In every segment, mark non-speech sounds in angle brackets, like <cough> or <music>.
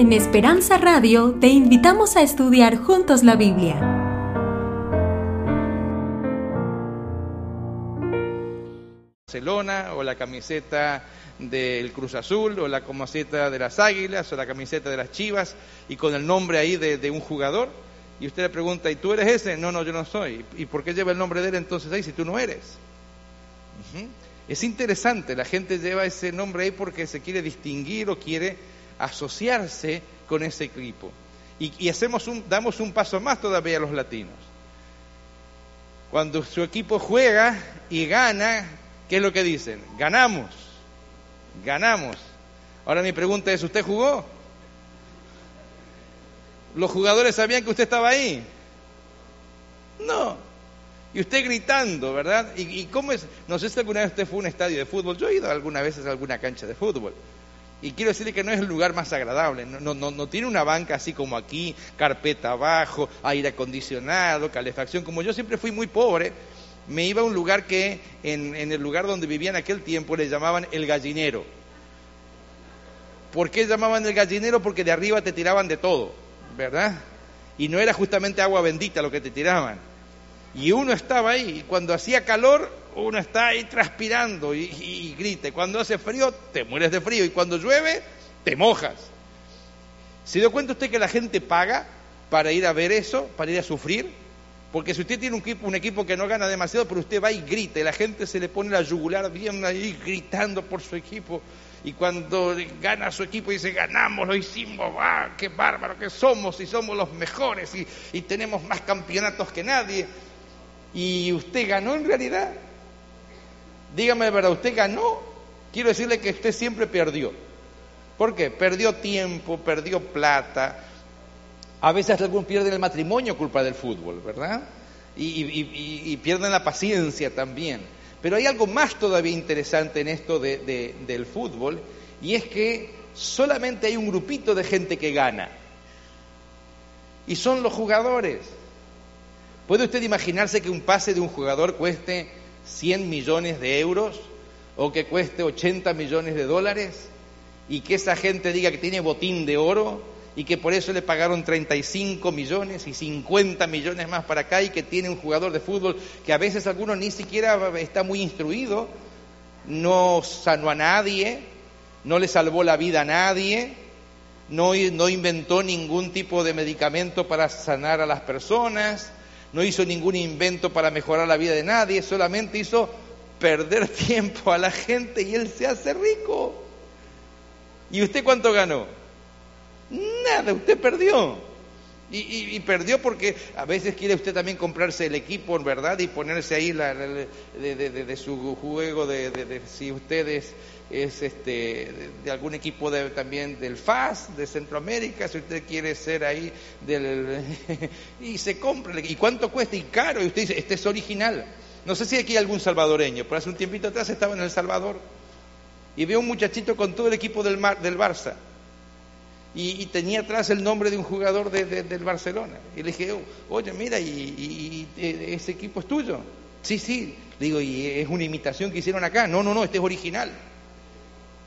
En Esperanza Radio te invitamos a estudiar juntos la Biblia. Barcelona o la camiseta del Cruz Azul o la camiseta de las Águilas o la camiseta de las Chivas y con el nombre ahí de, un jugador y usted le pregunta, ¿y tú eres ese? No, no, yo no soy. ¿Y por qué lleva el nombre de él entonces ahí si tú no eres? Es interesante, la gente lleva ese nombre ahí porque se quiere distinguir o quiere asociarse con ese equipo. Y, hacemos un, damos un paso más todavía a los latinos. Cuando su equipo juega y gana, ¿qué es lo que dicen? Ganamos, ganamos. Ahora mi pregunta es, ¿usted jugó? ¿Los jugadores sabían que usted estaba ahí? No. Y usted gritando, ¿verdad? ¿Y, y cómo es? No sé si alguna vez usted fue a un estadio de fútbol. Yo he ido algunas veces a alguna cancha de fútbol. Y quiero decirle que no es el lugar más agradable, no, no, no, tiene una banca así como aquí, carpeta abajo, aire acondicionado, calefacción. Como yo siempre fui muy pobre, me iba a un lugar que en, en el lugar donde vivía en aquel tiempo le llamaban el gallinero. ¿Por qué llamaban el gallinero? Porque de arriba te tiraban de todo, ¿verdad? Y no era justamente agua bendita lo que te tiraban. Y uno estaba ahí, y cuando hacía calor, uno está ahí transpirando y, grita. Cuando hace frío, te mueres de frío. Y cuando llueve, te mojas. ¿Se dio cuenta usted que la gente paga para ir a ver eso, para ir a sufrir? Porque si usted tiene un equipo, un equipo que no gana demasiado, pero usted va y grita, y la gente se le pone la yugular bien ahí gritando por su equipo. Y cuando gana su equipo dice, ganamos, lo hicimos, va, qué bárbaro que somos, y somos los mejores, y tenemos más campeonatos que nadie. Y usted ganó en realidad. Dígame de verdad, ¿usted ganó? Quiero decirle que usted siempre perdió. ¿Por qué? Perdió tiempo, perdió plata. A veces algunos pierden el matrimonio culpa del fútbol, ¿verdad? Y, pierden la paciencia también. Pero hay algo más todavía interesante en esto del fútbol, y es que solamente hay un grupito de gente que gana. Y son los jugadores. ¿Puede usted imaginarse que un pase de un jugador cueste 100 millones de euros o que cueste 80 millones de dólares y que esa gente diga que tiene botín de oro y que por eso le pagaron 35 millones y 50 millones más para acá y que tiene un jugador de fútbol que a veces alguno ni siquiera está muy instruido, no sanó a nadie, no le salvó la vida a nadie, no, no inventó ningún tipo de medicamento para sanar a las personas, no hizo ningún invento para mejorar la vida de nadie, solamente hizo perder <laughs> tiempo a la gente y él se hace rico. ¿Y usted cuánto ganó? Nada, usted perdió. Y, perdió porque a veces quiere usted también comprarse el equipo, ¿verdad? Y ponerse ahí la, de, su juego, de, si usted es, este, de, algún equipo también del FAS, de Centroamérica, si usted quiere ser ahí del... <laughs> y se compra. ¿Y cuánto cuesta? Y caro. Y usted dice, este es original. No sé si aquí hay algún salvadoreño, pero hace un tiempito atrás estaba en El Salvador y veo un muchachito con todo el equipo del, del Barça y, tenía atrás el nombre de un jugador del Barcelona. Y le dije, oye, mira, y, eh, ese equipo es tuyo? Sí, sí. digo, ¿y es una imitación que hicieron acá? No, no, no, este es original.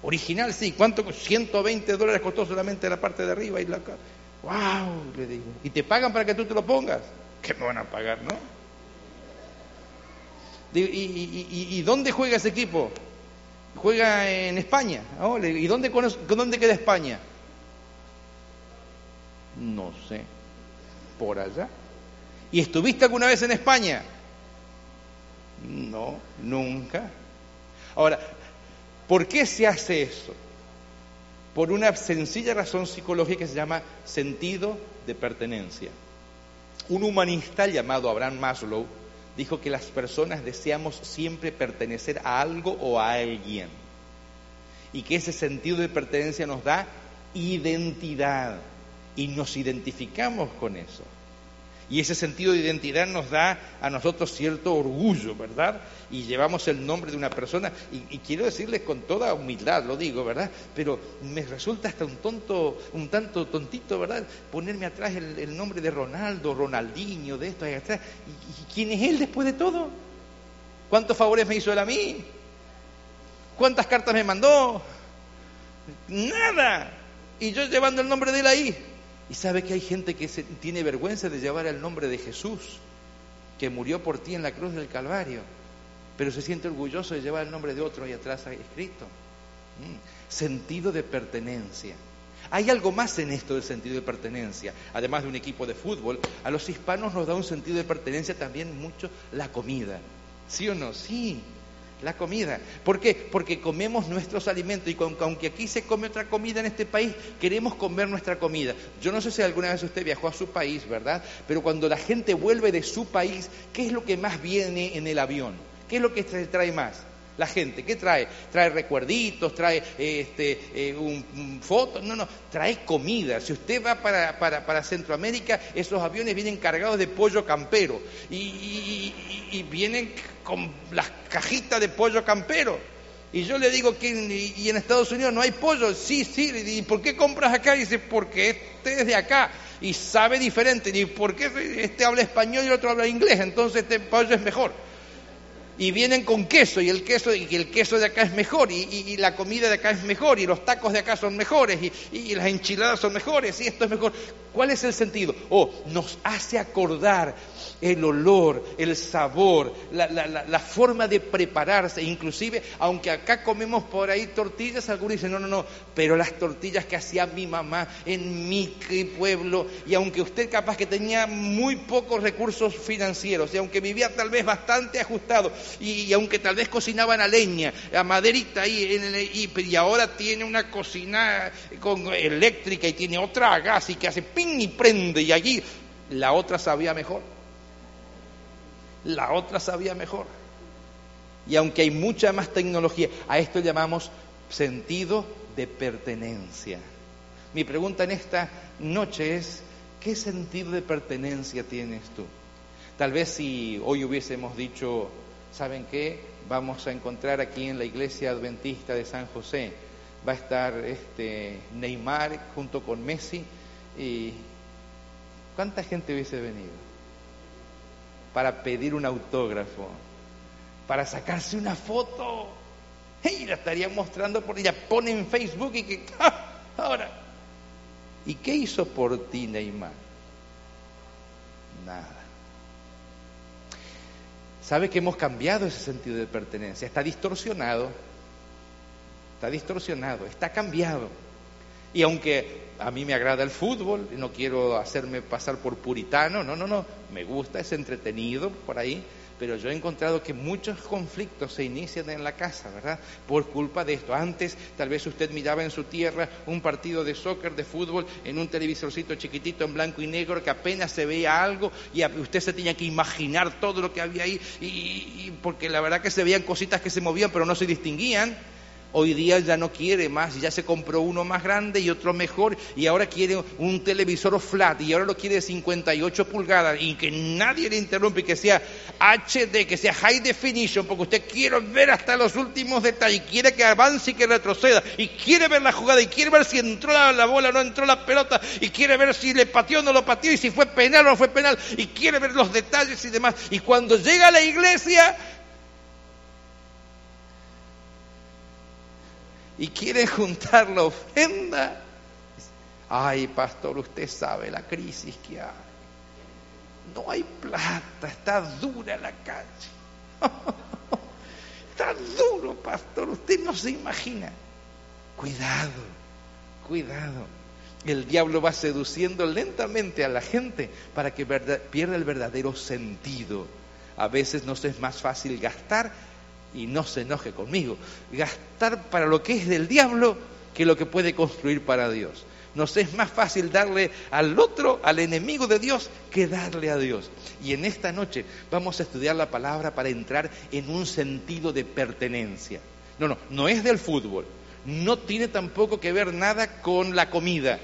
Original, sí. ¿Cuánto? 120 dólares costó solamente la parte de arriba y la. ¡Wow! Le digo. ¿Y te pagan para que tú te lo pongas? ¿Qué me van a pagar, no? Digo, ¿y, dónde juega ese equipo? Juega en España. ¿Y dónde, dónde queda España? No sé. ¿Por allá? ¿Y estuviste alguna vez en España? No, nunca. Ahora, ¿por qué se hace eso? Por una sencilla razón psicológica que se llama sentido de pertenencia. Un humanista llamado Abraham Maslow dijo que las personas deseamos siempre pertenecer a algo o a alguien. Y que ese sentido de pertenencia nos da identidad y nos identificamos con eso. Y ese sentido de identidad nos da a nosotros cierto orgullo, ¿verdad? Y llevamos el nombre de una persona. Y, quiero decirles con toda humildad, lo digo, ¿verdad? Pero me resulta hasta un tonto, un tanto tontito, ¿verdad? Ponerme atrás el, nombre de Ronaldo, Ronaldinho, de esto, y atrás. ¿Y, quién es él después de todo? ¿Cuántos favores me hizo él a mí? ¿Cuántas cartas me mandó? Nada. Y yo llevando el nombre de él ahí. Y sabe que hay gente que tiene vergüenza de llevar el nombre de Jesús, que murió por ti en la cruz del Calvario, pero se siente orgulloso de llevar el nombre de otro ahí atrás escrito. Mm. Sentido de pertenencia. Hay algo más en esto del sentido de pertenencia. Además de un equipo de fútbol, a los hispanos nos da un sentido de pertenencia también mucho la comida. ¿Sí o no? Sí, la comida. ¿Por qué? Porque comemos nuestros alimentos y aunque aquí se come otra comida en este país, queremos comer nuestra comida. Yo no sé si alguna vez usted viajó a su país, ¿verdad? Pero cuando la gente vuelve de su país, ¿qué es lo que más viene en el avión? ¿Qué es lo que trae más? La gente, ¿qué trae? Trae recuerditos, trae este, eh, un, foto, no, no, trae comida. Si usted va para, para, Centroamérica, esos aviones vienen cargados de pollo campero y, y, vienen con las cajitas de pollo campero. Y yo le digo que y en Estados Unidos no hay pollo. Sí, sí. ¿Y por qué compras acá? Dice, porque este es de acá y sabe diferente. ¿Y por qué este habla español y el otro habla inglés? Entonces este pollo es mejor y vienen con queso y el queso y el queso de acá es mejor y, la comida de acá es mejor y los tacos de acá son mejores y, las enchiladas son mejores y esto es mejor. ¿Cuál es el sentido? Oh, nos hace acordar el olor, el sabor, la, forma de prepararse, inclusive, aunque acá comemos por ahí tortillas, algunos dicen, no, no, no, pero las tortillas que hacía mi mamá en mi pueblo, y aunque usted capaz que tenía muy pocos recursos financieros, y aunque vivía tal vez bastante ajustado, y, aunque tal vez cocinaban a leña, a maderita ahí, en y, y, ahora tiene una cocina con eléctrica y tiene otra a gas y que hace ping y prende, y allí la otra sabía mejor la otra sabía mejor. Y aunque hay mucha más tecnología, a esto llamamos sentido de pertenencia. Mi pregunta en esta noche es, ¿qué sentido de pertenencia tienes tú? Tal vez si hoy hubiésemos dicho, ¿saben qué? Vamos a encontrar aquí en la iglesia adventista de San José, va a estar este Neymar junto con Messi y ¿cuánta gente hubiese venido? para pedir un autógrafo, para sacarse una foto. Y la estarían mostrando por ella, pone en Facebook y que, <laughs> ¡ah! ahora, ¿y qué hizo por ti Neymar? Nada. ¿Sabe que hemos cambiado ese sentido de pertenencia? Está distorsionado, está distorsionado, está cambiado. Y aunque a mí me agrada el fútbol, no quiero hacerme pasar por puritano, no, no, no, me gusta, es entretenido por ahí, pero yo he encontrado que muchos conflictos se inician en la casa, ¿verdad? Por culpa de esto. Antes tal vez usted miraba en su tierra un partido de soccer, de fútbol, en un televisorcito chiquitito en blanco y negro que apenas se veía algo y usted se tenía que imaginar todo lo que había ahí, y porque la verdad que se veían cositas que se movían pero no se distinguían hoy día ya no quiere más, ya se compró uno más grande y otro mejor, y ahora quiere un televisor flat, y ahora lo quiere de 58 pulgadas, y que nadie le interrumpe, que sea HD, que sea High Definition, porque usted quiere ver hasta los últimos detalles, quiere que avance y que retroceda, y quiere ver la jugada, y quiere ver si entró la, bola o no entró la pelota, y quiere ver si le pateó o no lo pateó, y si fue penal o no fue penal, y quiere ver los detalles y demás. Y cuando llega a la iglesia, y quiere juntar la ofrenda. Ay, pastor, usted sabe la crisis que hay. No hay plata, está dura la calle. <laughs> está duro, pastor, usted no se imagina. Cuidado, cuidado. El diablo va seduciendo lentamente a la gente para que pierda el verdadero sentido. A veces nos es más fácil gastar y no se enoje conmigo, gastar para lo que es del diablo que lo que puede construir para Dios. Nos es más fácil darle al otro, al enemigo de Dios, que darle a Dios. Y en esta noche vamos a estudiar la palabra para entrar en un sentido de pertenencia. No, no, no es del fútbol. No tiene tampoco que ver nada con la comida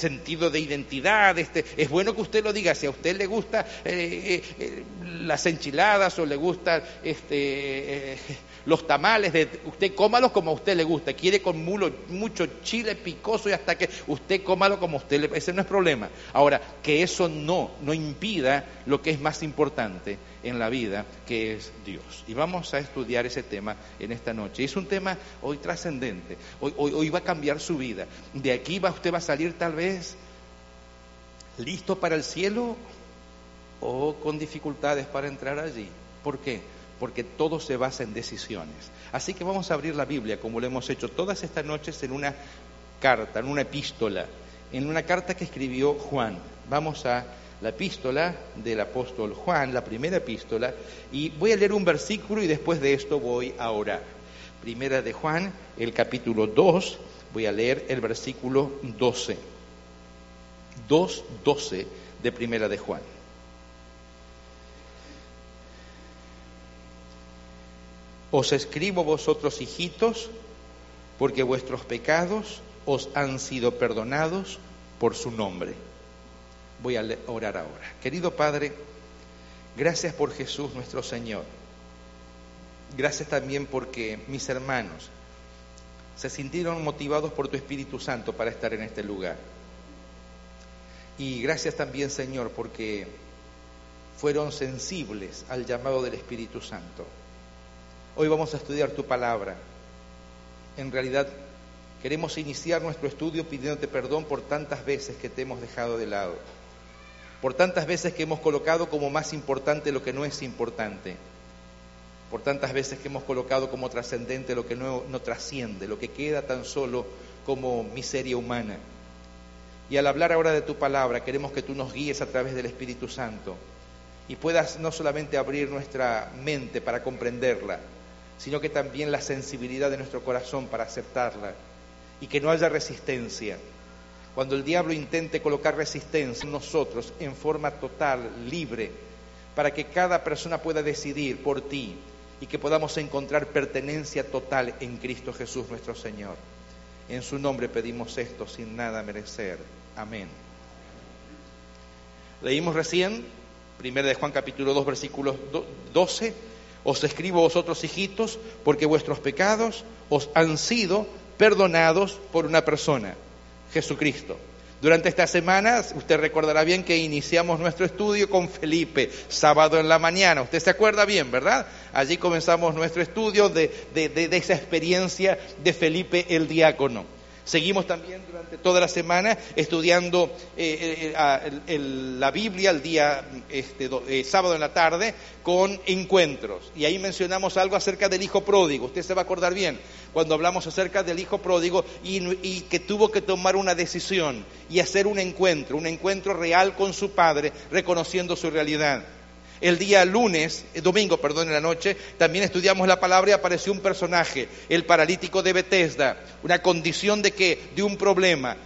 sentido de identidad. Este, es bueno que usted lo diga. Si a usted le gusta eh, eh, las enchiladas o le gusta este, eh, Los tamales, de, usted cómalos como a usted le gusta. Quiere con mucho chile picoso y hasta que usted cómalo como usted le... Ese no es problema. Ahora, que eso no, no impida lo que es más importante en la vida, que es Dios. Y vamos a estudiar ese tema en esta noche. Es un tema hoy trascendente. Hoy, hoy, hoy va a cambiar su vida. De aquí va, usted va a salir tal vez listo para el cielo o con dificultades para entrar allí. ¿Por qué? Porque todo se basa en decisiones. Así que vamos a abrir la Biblia, como lo hemos hecho todas estas noches, en una carta, en una epístola, en una carta que escribió Juan. Vamos a la epístola del apóstol Juan, la primera epístola, y voy a leer un versículo y después de esto voy a orar. Primera de Juan, el capítulo 2, voy a leer el versículo 12. 2.12 de Primera de Juan. Os escribo vosotros, hijitos, porque vuestros pecados os han sido perdonados por su nombre. Voy a orar ahora. Querido Padre, gracias por Jesús nuestro Señor. Gracias también porque mis hermanos se sintieron motivados por tu Espíritu Santo para estar en este lugar. Y gracias también, Señor, porque fueron sensibles al llamado del Espíritu Santo. Hoy vamos a estudiar tu palabra. En realidad queremos iniciar nuestro estudio pidiéndote perdón por tantas veces que te hemos dejado de lado, por tantas veces que hemos colocado como más importante lo que no es importante, por tantas veces que hemos colocado como trascendente lo que no, trasciende, lo que queda tan solo como miseria humana. Y al hablar ahora de tu palabra, queremos que tú nos guíes a través del Espíritu Santo y puedas no solamente abrir nuestra mente para comprenderla, sino que también la sensibilidad de nuestro corazón para aceptarla y que no haya resistencia. Cuando el diablo intente colocar resistencia en nosotros en forma total, libre, para que cada persona pueda decidir por ti y que podamos encontrar pertenencia total en Cristo Jesús nuestro Señor. En su nombre pedimos esto sin nada merecer. Amén. Leímos recién, 1 de Juan capítulo 2, versículos 12 os escribo vosotros, hijitos, porque vuestros pecados os han sido perdonados por una persona, Jesucristo. Durante estas semanas, usted recordará bien que iniciamos nuestro estudio con Felipe, sábado en la mañana. Usted se acuerda bien, ¿verdad? Allí comenzamos nuestro estudio de, de esa experiencia de Felipe el diácono. Seguimos también durante toda la semana estudiando eh, eh, la Biblia el día este, eh, sábado en la tarde con encuentros. Y ahí mencionamos algo acerca del hijo pródigo. Usted se va a acordar bien cuando hablamos acerca del hijo pródigo y que tuvo que tomar una decisión y hacer un encuentro, un encuentro real con su padre, reconociendo su realidad. El día lunes, eh, domingo, perdón, en la noche, también estudiamos la palabra y apareció un personaje, el paralítico de Bethesda, una condición de que, de un problema.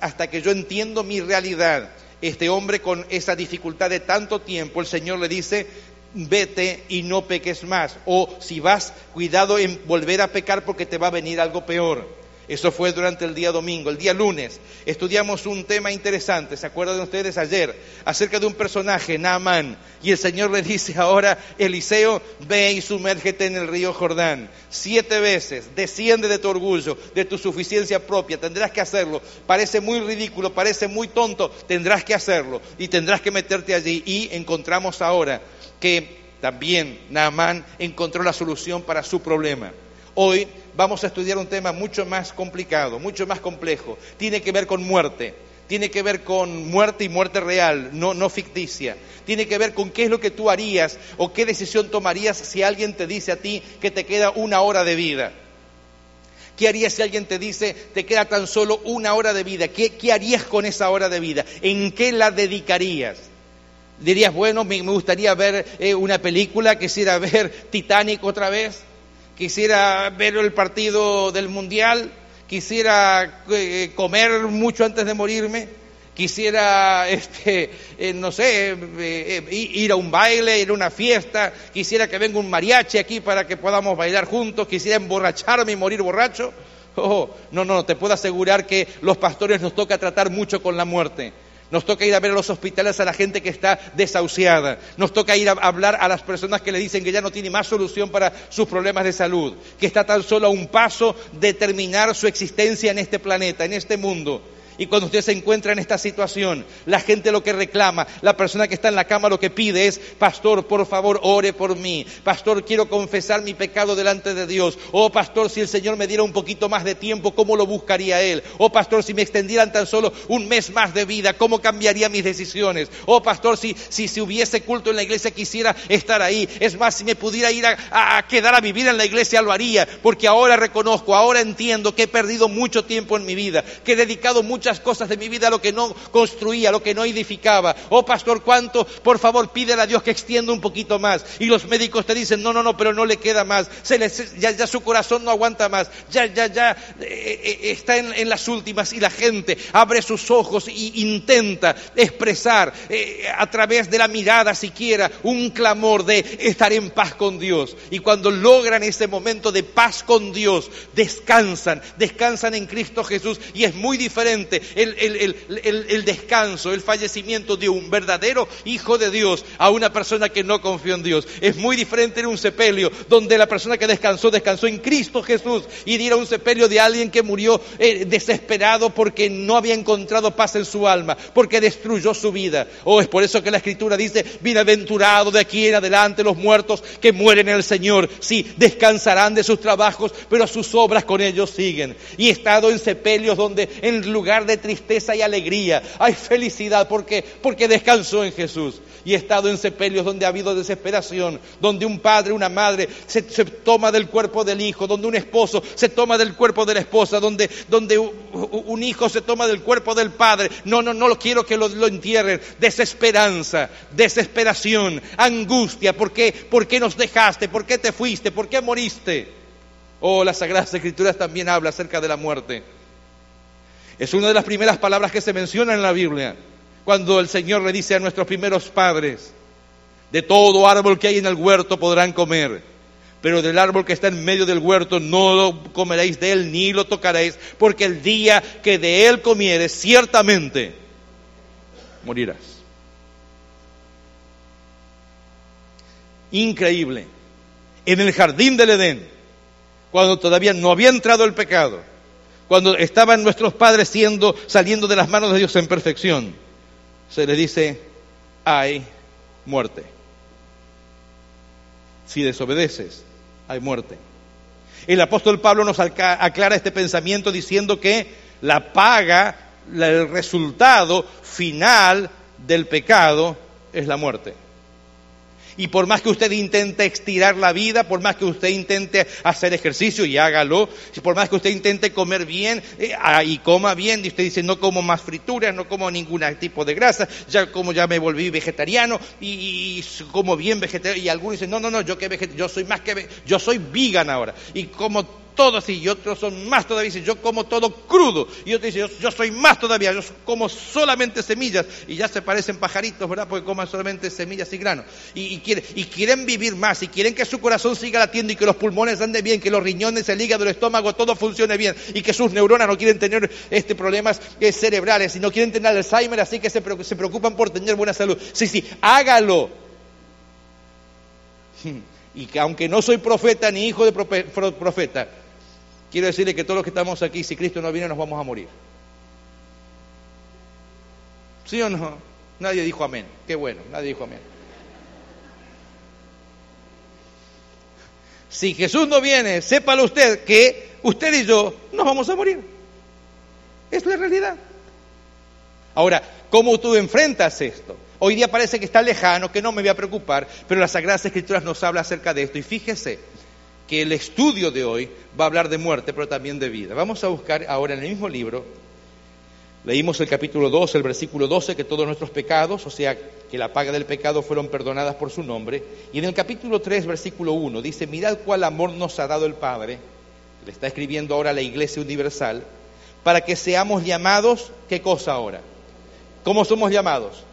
hasta que yo entiendo mi realidad, este hombre con esa dificultad de tanto tiempo, el Señor le dice, vete y no peques más. O si vas, cuidado en volver a pecar porque te va a venir algo peor. Eso fue durante el día domingo. El día lunes estudiamos un tema interesante, ¿se acuerdan ustedes ayer? Acerca de un personaje, Naaman. Y el Señor le dice ahora, Eliseo, ve y sumérgete en el río Jordán. Siete veces, desciende de tu orgullo, de tu suficiencia propia, tendrás que hacerlo. Parece muy ridículo, parece muy tonto, tendrás que hacerlo. Y tendrás que meterte allí. Y encontramos ahora que también Naamán encontró la solución para su problema. Hoy vamos a estudiar un tema mucho más complicado, mucho más complejo. Tiene que ver con muerte, tiene que ver con muerte y muerte real, no, ficticia. Tiene que ver con qué es lo que tú harías o qué decisión tomarías si alguien te dice a ti que te queda una hora de vida. ¿Qué harías si alguien te dice, te queda tan solo una hora de vida? ¿Qué, harías con esa hora de vida? ¿En qué la dedicarías? Dirías, bueno, me, gustaría ver eh, una película, quisiera <laughs> ver Titanic otra vez quisiera ver el partido del Mundial, quisiera eh, comer mucho antes de morirme, quisiera, <laughs> este, eh, no sé, eh, ir a un baile, ir a una fiesta, quisiera que venga un mariachi aquí para que podamos bailar juntos, quisiera emborracharme y morir borracho. <laughs> Oh, no, no, te puedo asegurar que los pastores nos toca tratar mucho con la muerte. Nos toca ir a ver a los hospitales a la gente que está desahuciada. Nos toca ir a hablar a las personas que le dicen que ya no tiene más solución para sus problemas de salud, que está tan solo a un paso de terminar su existencia en este planeta, en este mundo. Y cuando usted se encuentra en esta situación, la gente lo que reclama, la persona que está en la cama lo que pide es, pastor, por favor, ore por mí. Pastor, quiero confesar mi pecado delante de Dios. Oh, pastor, si el Señor me diera un poquito más de tiempo, ¿cómo lo buscaría Él? Oh, pastor, si me extendieran tan solo un mes más de vida, ¿cómo cambiaría mis decisiones? Oh, pastor, si, si, si hubiese culto en la iglesia, quisiera estar ahí. Es más, si me pudiera ir a, a quedar a vivir en la iglesia, lo haría. Porque ahora reconozco, ahora entiendo que he perdido mucho tiempo en mi vida, que he dedicado mucho muchas cosas de mi vida lo que no construía, lo que no edificaba. Oh pastor, ¿cuánto? Por favor, pídele a Dios que extienda un poquito más. Y los médicos te dicen, no, no, no, pero no le queda más. Se le, ya, su corazón no aguanta más. Ya, ya, ya eh, eh, está en, las últimas. Y la gente abre sus ojos e intenta expresar eh, a través de la mirada siquiera un clamor de estar en paz con Dios. Y cuando logran ese momento de paz con Dios, descansan, descansan en Cristo Jesús. Y es muy diferente el, descanso, el fallecimiento de un verdadero hijo de Dios a una persona que no confió en Dios. Es muy diferente en un sepelio donde la persona que descansó, descansó en Cristo Jesús y ir a un sepelio de alguien que murió eh, desesperado porque no había encontrado paz en su alma, porque destruyó su vida. Oh, es por eso que la Escritura dice, bienaventurado de aquí en adelante los muertos que mueren en el Señor. Sí, descansarán de sus trabajos, pero sus obras con ellos siguen. Y he estado en sepelios donde en lugar de tristeza y alegría. Hay felicidad porque, porque descansó en Jesús. Y he estado en sepelios donde ha habido desesperación, donde un padre, una madre se, se, toma del cuerpo del hijo, donde un esposo se toma del cuerpo de la esposa, donde, donde un hijo se toma del cuerpo del padre. No, no, no quiero que lo, lo entierren. Desesperanza, desesperación, angustia. ¿Por qué? ¿Por qué nos dejaste? ¿Por qué te fuiste? ¿Por qué moriste? Oh, las Sagradas Escrituras también habla acerca de la muerte. Es una de las primeras palabras que se mencionan en la Biblia, cuando el Señor le dice a nuestros primeros padres, de todo árbol que hay en el huerto podrán comer, pero del árbol que está en medio del huerto no lo comeréis de él ni lo tocaréis, porque el día que de él comieres ciertamente morirás. Increíble. En el jardín del Edén, cuando todavía no había entrado el pecado, cuando estaban nuestros padres siendo, saliendo de las manos de Dios en perfección, se les dice, hay muerte. Si desobedeces, hay muerte. El apóstol Pablo nos aclara este pensamiento diciendo que la paga, el resultado final del pecado es la muerte. Y por más que usted intente estirar la vida, por más que usted intente hacer ejercicio y hágalo, por más que usted intente comer bien eh, ah, y coma bien, y usted dice no como más frituras, no como ningún tipo de grasa, ya como ya me volví vegetariano y, como bien vegetariano, y algunos dicen no, no, no, yo que yo soy más que yo soy vegan ahora y como todo así, y otros son más todavía, dicen, yo como todo crudo, y otros dicen, yo, soy más todavía, yo como solamente semillas, y ya se parecen pajaritos, ¿verdad? Porque coman solamente semillas y granos, y, y, quiere, y quieren vivir más, y quieren que su corazón siga latiendo, y que los pulmones anden bien, que los riñones, el hígado, el estómago, todo funcione bien, y que sus neuronas no quieren tener este, problemas eh, cerebrales, y no quieren tener Alzheimer, así que se preocupan por tener buena salud. Sí, sí, hágalo. <laughs> Y que aunque no soy profeta ni hijo de profeta, quiero decirle que todos los que estamos aquí, si Cristo no viene, nos vamos a morir. ¿Sí o no? Nadie dijo amén. Qué bueno, nadie dijo amén. Si Jesús no viene, sépalo usted que usted y yo nos vamos a morir. Es la realidad. Ahora, ¿cómo tú enfrentas esto? Hoy día parece que está lejano, que no me voy a preocupar, pero las Sagradas Escrituras nos habla acerca de esto. Y fíjese, que el estudio de hoy va a hablar de muerte, pero también de vida. Vamos a buscar ahora en el mismo libro, leímos el capítulo 2, el versículo 12, que todos nuestros pecados, o sea, que la paga del pecado fueron perdonadas por su nombre. Y en el capítulo 3, versículo 1, dice, mirad cuál amor nos ha dado el Padre, le está escribiendo ahora la Iglesia Universal, para que seamos llamados, ¿qué cosa ahora? ¿Cómo somos llamados?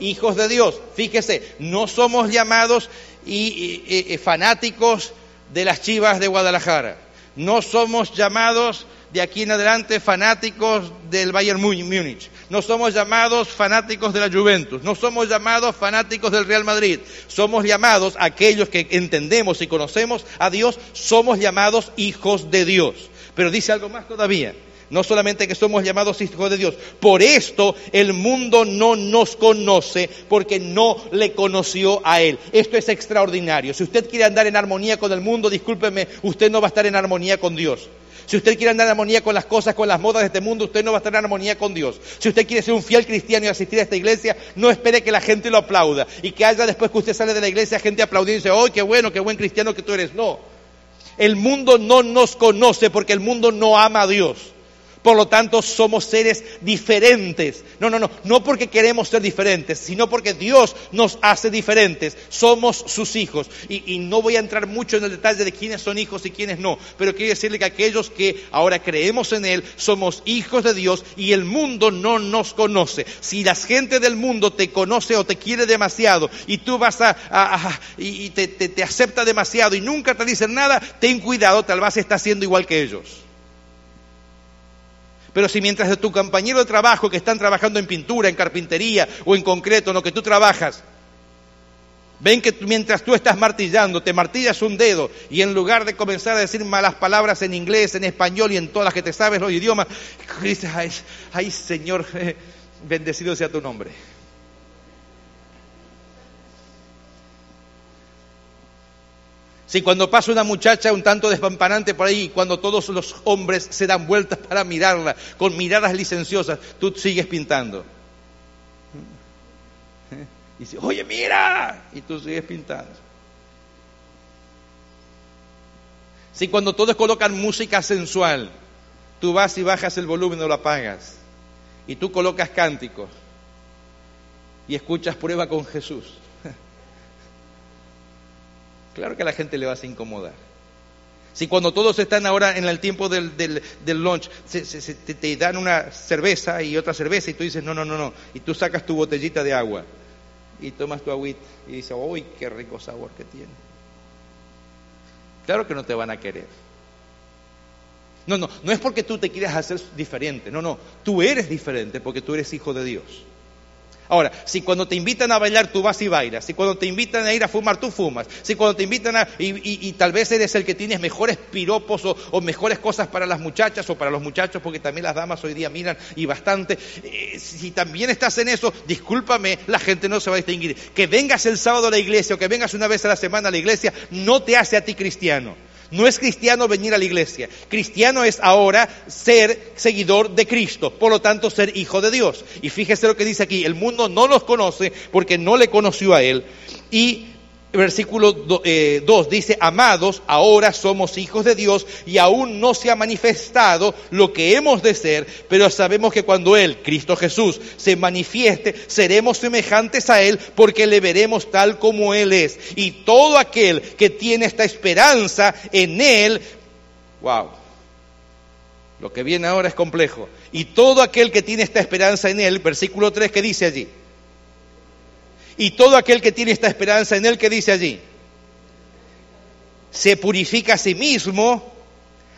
Hijos de Dios. Fíjese, no somos llamados y fanáticos de las Chivas de Guadalajara. No somos llamados de aquí en adelante fanáticos del Bayern Múnich. No somos llamados fanáticos de la Juventus, no somos llamados fanáticos del Real Madrid, somos llamados aquellos que entendemos y conocemos a Dios, somos llamados hijos de Dios. Pero dice algo más todavía, no solamente que somos llamados hijos de Dios, por esto el mundo no nos conoce porque no le conoció a Él. Esto es extraordinario. Si usted quiere andar en armonía con el mundo, discúlpeme, usted no va a estar en armonía con Dios. Si usted quiere andar en armonía con las cosas, con las modas de este mundo, usted no va a estar en armonía con Dios. Si usted quiere ser un fiel cristiano y asistir a esta iglesia, no espere que la gente lo aplauda y que haya después que usted sale de la iglesia gente aplaudiendo y dice, ¡oh, qué bueno, qué buen cristiano que tú eres! No. El mundo no nos conoce porque el mundo no ama a Dios. Por lo tanto, somos seres diferentes. No, no, no, no porque queremos ser diferentes, sino porque Dios nos hace diferentes. Somos sus hijos. Y, no voy a entrar mucho en el detalle de quiénes son hijos y quiénes no, pero quiero decirle que aquellos que ahora creemos en Él somos hijos de Dios y el mundo no nos conoce. Si la gente del mundo te conoce o te quiere demasiado y tú vas a, y te, acepta demasiado y nunca te dicen nada, ten cuidado, tal vez estás siendo igual que ellos. Pero si mientras tu compañero de trabajo que están trabajando en pintura, en carpintería o en concreto en lo que tú trabajas, ven que mientras tú estás martillando, te martillas un dedo y en lugar de comenzar a decir malas palabras en inglés, en español y en todas las que te sabes los idiomas, dices, ay, Señor, <laughs> bendecido sea tu nombre. Si cuando pasa una muchacha un tanto despampanante por ahí, cuando todos los hombres se dan vueltas para mirarla con miradas licenciosas, tú sigues pintando. Y dice, oye, mira, y tú sigues pintando. Si cuando todos colocan música sensual, tú vas y bajas el volumen o lo apagas, y tú colocas cánticos y escuchas prueba con Jesús Claro que a la gente le vas a incomodar. Si cuando todos están ahora en el tiempo del, del, lunch, se, te, dan una cerveza y otra cerveza y tú dices, no, no, no, no, y tú sacas tu botellita de agua y tomas tu agüita y dices, uy, qué rico sabor que tiene. Claro que no te van a querer. No, no, no es porque tú te quieras hacer diferente, no, no, tú eres diferente porque tú eres hijo de Dios. Ahora, si cuando te invitan a bailar tú vas y bailas, si cuando te invitan a ir a fumar tú fumas, si cuando te invitan a... y, tal vez eres el que tienes mejores piropos o, mejores cosas para las muchachas o para los muchachos, porque también las damas hoy día miran y bastante, eh, si también estás en eso, discúlpame, la gente no se va a distinguir. Que vengas el sábado a la iglesia o que vengas una vez a la semana a la iglesia no te hace a ti cristiano. No es cristiano venir a la iglesia. Cristiano es ahora ser seguidor de Cristo, por lo tanto ser hijo de Dios. Y fíjese lo que dice aquí, el mundo no los conoce porque no le conoció a Él. Y versículo 2 eh, dice, amados, ahora somos hijos de Dios y aún no se ha manifestado lo que hemos de ser, pero sabemos que cuando Él, Cristo Jesús, se manifieste, seremos semejantes a Él porque le veremos tal como Él es. Y todo aquel que tiene esta esperanza en Él, wow. Lo que viene ahora es complejo. Y todo aquel que tiene esta esperanza en Él, versículo 3 que dice allí, y todo aquel que tiene esta esperanza en Él, que dice allí, se purifica a sí mismo,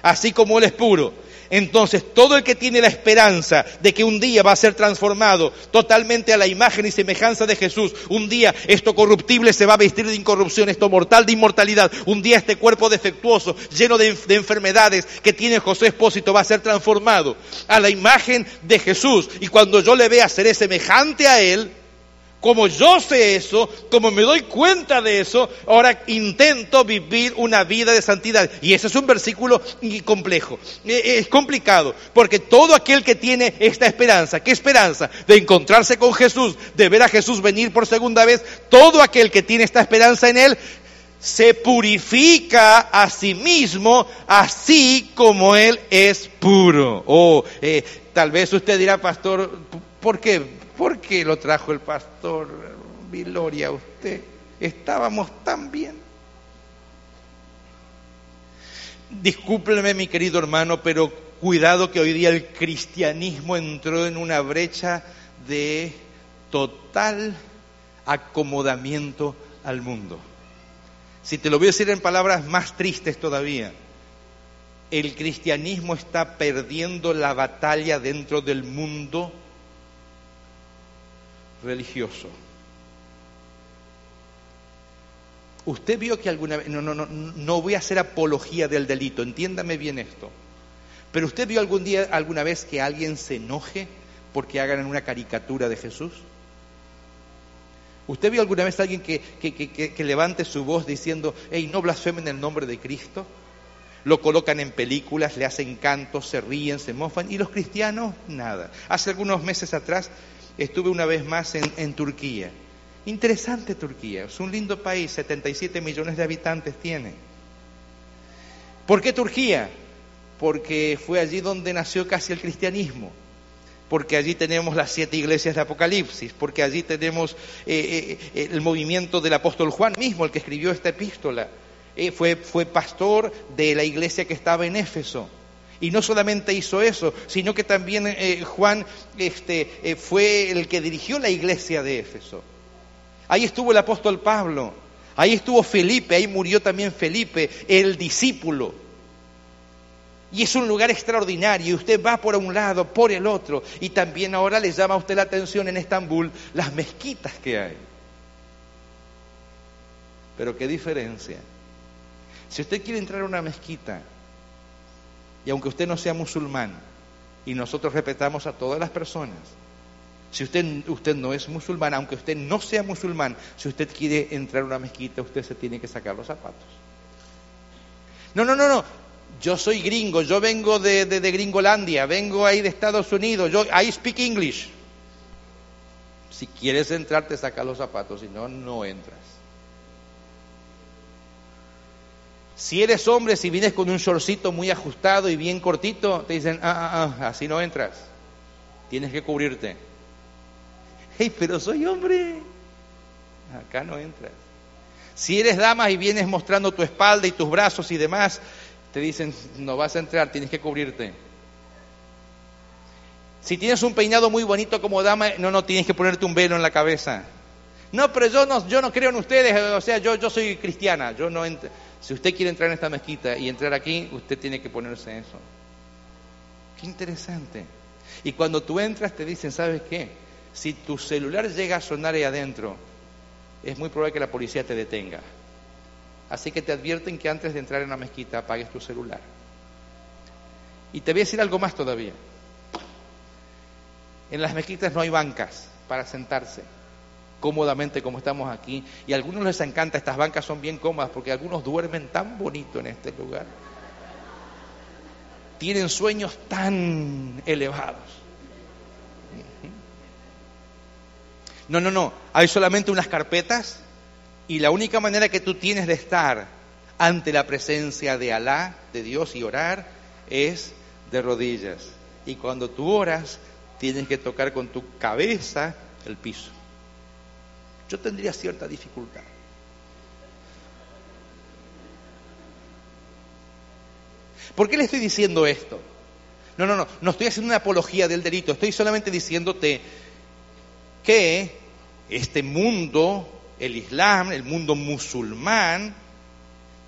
así como Él es puro. Entonces, todo el que tiene la esperanza de que un día va a ser transformado totalmente a la imagen y semejanza de Jesús, un día esto corruptible se va a vestir de incorrupción, esto mortal de inmortalidad, un día este cuerpo defectuoso, lleno de, de enfermedades que tiene José Espósito, va a ser transformado a la imagen de Jesús. Y cuando yo le vea seré semejante a Él, como yo sé eso, como me doy cuenta de eso, ahora intento vivir una vida de santidad. Y ese es un versículo complejo. E, e, es complicado, porque todo aquel que tiene esta esperanza, ¿qué esperanza? De encontrarse con Jesús, de ver a Jesús venir por segunda vez, todo aquel que tiene esta esperanza en Él, se purifica a sí mismo, así como Él es puro. O oh, eh, tal vez usted dirá, pastor, ¿por qué? ¿Por qué lo trajo el pastor Viloria a usted? Estábamos tan bien. Discúlpeme, mi querido hermano, pero cuidado que hoy día el cristianismo entró en una brecha de total acomodamiento al mundo. Si te lo voy a decir en palabras más tristes todavía, el cristianismo está perdiendo la batalla dentro del mundo religioso. Usted vio que alguna vez, no, no, no, no voy a hacer apología del delito, entiéndame bien esto, pero usted vio algún día, alguna vez que alguien se enoje porque hagan una caricatura de Jesús. ¿Usted vio alguna vez a alguien que, que, levante su voz diciendo, hey, no blasfemen el nombre de Cristo? Lo colocan en películas, le hacen cantos, se ríen, se mofan, y los cristianos, nada. Hace algunos meses atrás estuve una vez más en, Turquía. Interesante Turquía, es un lindo país, 77 millones de habitantes tiene. ¿Por qué Turquía? Porque fue allí donde nació casi el cristianismo porque allí tenemos las siete iglesias de Apocalipsis, porque allí tenemos eh, eh, el movimiento del apóstol Juan mismo, el que escribió esta epístola. Eh, fue, fue pastor de la iglesia que estaba en Éfeso. Y no solamente hizo eso, sino que también Juan este, fue el que dirigió la iglesia de Éfeso. Ahí estuvo el apóstol Pablo, ahí estuvo Felipe, ahí murió también Felipe, el discípulo. Y es un lugar extraordinario usted va por un lado, por el otro. Y también ahora le llama a usted la atención en Estambul las mezquitas que hay. Pero qué diferencia. Si usted quiere entrar a una mezquita, y aunque usted no sea musulmán, y nosotros respetamos a todas las personas, si usted, usted no es musulmán, aunque usted no sea musulmán, si usted quiere entrar a una mezquita, usted se tiene que sacar los zapatos. No, no, no, no yo soy gringo, yo vengo de, Gringolandia, vengo ahí de Estados Unidos, yo, I speak English. Si quieres entrar, te saca los zapatos, si no, no entras. Si eres hombre, si vienes con un shortcito muy ajustado y bien cortito, te dicen, ah, ah, ah, así no entras. Tienes que cubrirte. <laughs> Hey, pero soy hombre. Acá no entras. Si eres dama y vienes mostrando tu espalda y tus brazos y demás, te dicen, no vas a entrar, tienes que cubrirte. Si tienes un peinado muy bonito como dama, no, no, tienes que ponerte un velo en la cabeza. No, pero yo no, yo no creo en ustedes, o sea, yo, yo soy cristiana, yo no Si usted quiere entrar en esta mezquita y entrar aquí, usted tiene que ponerse eso. Qué interesante. Y cuando tú entras te dicen, ¿sabes qué? Si tu celular llega a sonar ahí adentro, es muy probable que la policía te detenga. Así que te advierten que antes de entrar en la mezquita apagues tu celular. Y te voy a decir algo más todavía. En las mezquitas no hay bancas para sentarse cómodamente como estamos aquí. Y a algunos les encanta, estas bancas son bien cómodas porque algunos duermen tan bonito en este lugar. Tienen sueños tan elevados. No, no, no. Hay solamente unas carpetas y la única manera que tú tienes de estar ante la presencia de Alá, de Dios y orar, es de rodillas. Y cuando tú oras, tienes que tocar con tu cabeza el piso. Yo tendría cierta dificultad. ¿Por qué le estoy diciendo esto? No, no, no, no estoy haciendo una apología del delito, estoy solamente diciéndote que este mundo el Islam, el mundo musulmán,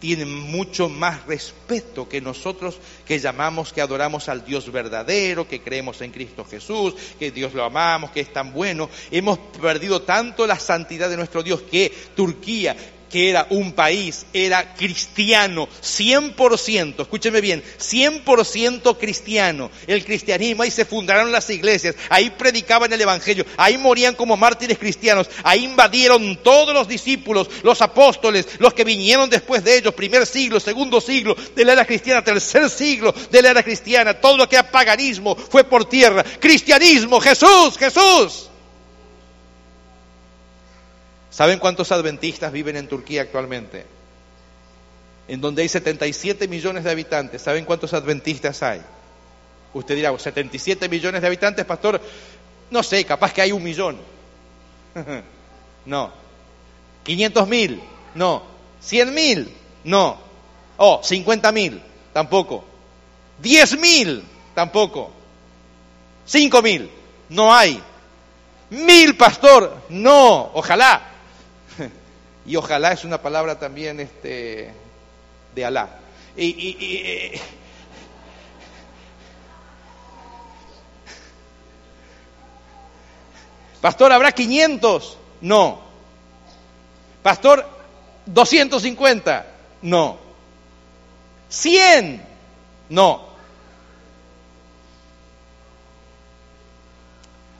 tiene mucho más respeto que nosotros que llamamos, que adoramos al Dios verdadero, que creemos en Cristo Jesús, que Dios lo amamos, que es tan bueno. Hemos perdido tanto la santidad de nuestro Dios que Turquía, que era un país, era cristiano, 100%, escúcheme bien, 100% cristiano. El cristianismo, ahí se fundaron las iglesias, ahí predicaban el Evangelio, ahí morían como mártires cristianos, ahí invadieron todos los discípulos, los apóstoles, los que vinieron después de ellos, primer siglo, segundo siglo de la era cristiana, tercer siglo de la era cristiana, todo lo que era paganismo fue por tierra. Cristianismo, Jesús, Jesús. ¿Saben cuántos adventistas viven en Turquía actualmente? En donde hay 77 millones de habitantes. ¿Saben cuántos adventistas hay? Usted dirá, 77 millones de habitantes, pastor. No sé, capaz que hay un millón. <laughs> no. 500 mil. No. 100 mil. No. Oh, 50 mil. Tampoco. 10 mil. Tampoco. 5 mil. No hay. Mil, pastor. No. Ojalá. Y ojalá es una palabra también este, de Alá. Eh, Pastor, ¿habrá 500? No. Pastor, 250? No. 100? No.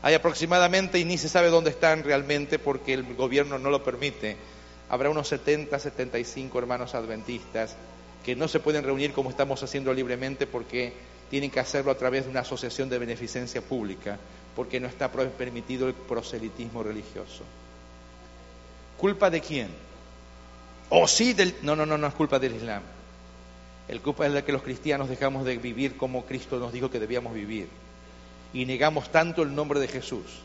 Hay aproximadamente, y ni se sabe dónde están realmente porque el gobierno no lo permite, habrá unos 70, 75 hermanos adventistas que no se pueden reunir como estamos haciendo libremente porque tienen que hacerlo a través de una asociación de beneficencia pública, porque no está permitido el proselitismo religioso. ¿Culpa de quién? ¿O oh, sí del.? No, no, no, no es culpa del Islam. El culpa es de que los cristianos dejamos de vivir como Cristo nos dijo que debíamos vivir y negamos tanto el nombre de Jesús,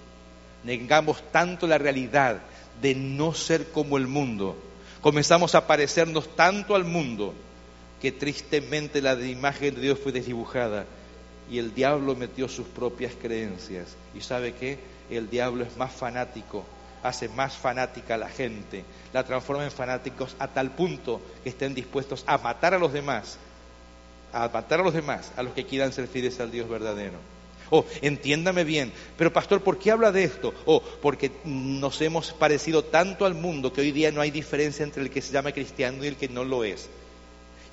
negamos tanto la realidad de no ser como el mundo, comenzamos a parecernos tanto al mundo que tristemente la imagen de Dios fue desdibujada y el diablo metió sus propias creencias. ¿Y sabe qué? El diablo es más fanático, hace más fanática a la gente, la transforma en fanáticos a tal punto que estén dispuestos a matar a los demás, a matar a los demás, a los que quieran ser fieles al Dios verdadero. Oh, entiéndame bien, pero pastor, ¿por qué habla de esto? Oh, porque nos hemos parecido tanto al mundo que hoy día no hay diferencia entre el que se llama cristiano y el que no lo es.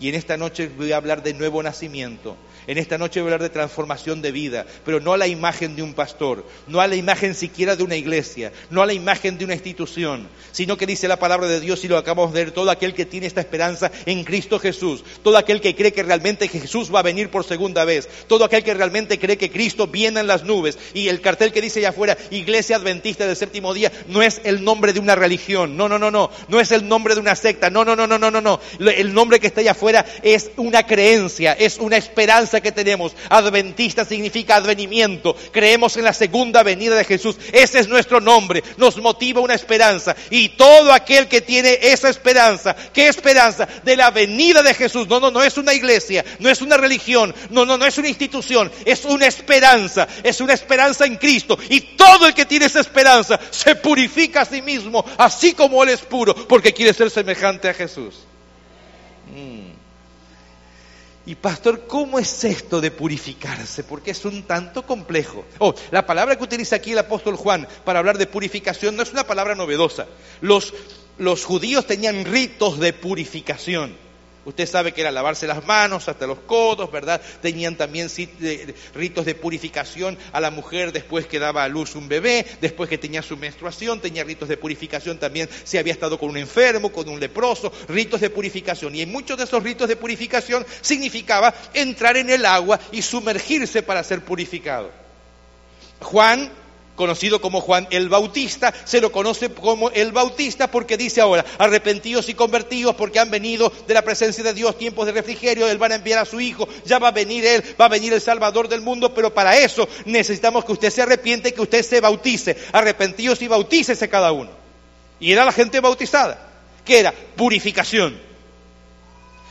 Y en esta noche voy a hablar de nuevo nacimiento. En esta noche voy a hablar de transformación de vida, pero no a la imagen de un pastor, no a la imagen siquiera de una iglesia, no a la imagen de una institución, sino que dice la palabra de Dios y lo acabamos de ver, todo aquel que tiene esta esperanza en Cristo Jesús, todo aquel que cree que realmente Jesús va a venir por segunda vez, todo aquel que realmente cree que Cristo viene en las nubes y el cartel que dice allá afuera, Iglesia Adventista del Séptimo Día, no es el nombre de una religión, no, no, no, no, no es el nombre de una secta, no, no, no, no, no, no, no, el nombre que está allá afuera es una creencia, es una esperanza que tenemos. Adventista significa advenimiento. Creemos en la segunda venida de Jesús. Ese es nuestro nombre. Nos motiva una esperanza. Y todo aquel que tiene esa esperanza, ¿qué esperanza? De la venida de Jesús. No, no, no es una iglesia, no es una religión, no, no, no es una institución, es una esperanza. Es una esperanza en Cristo. Y todo el que tiene esa esperanza se purifica a sí mismo, así como Él es puro, porque quiere ser semejante a Jesús. Mm. Y pastor, ¿cómo es esto de purificarse? Porque es un tanto complejo. Oh, la palabra que utiliza aquí el apóstol Juan para hablar de purificación no es una palabra novedosa. Los, los judíos tenían ritos de purificación. Usted sabe que era lavarse las manos hasta los codos, ¿verdad? Tenían también ritos de purificación a la mujer después que daba a luz un bebé, después que tenía su menstruación, tenía ritos de purificación también si había estado con un enfermo, con un leproso, ritos de purificación. Y en muchos de esos ritos de purificación significaba entrar en el agua y sumergirse para ser purificado. Juan conocido como Juan el Bautista, se lo conoce como el Bautista porque dice ahora, arrepentidos y convertidos porque han venido de la presencia de Dios tiempos de refrigerio, Él va a enviar a su Hijo, ya va a venir Él, va a venir el Salvador del mundo, pero para eso necesitamos que usted se arrepiente y que usted se bautice, arrepentidos y bautícese cada uno. Y era la gente bautizada, que era purificación.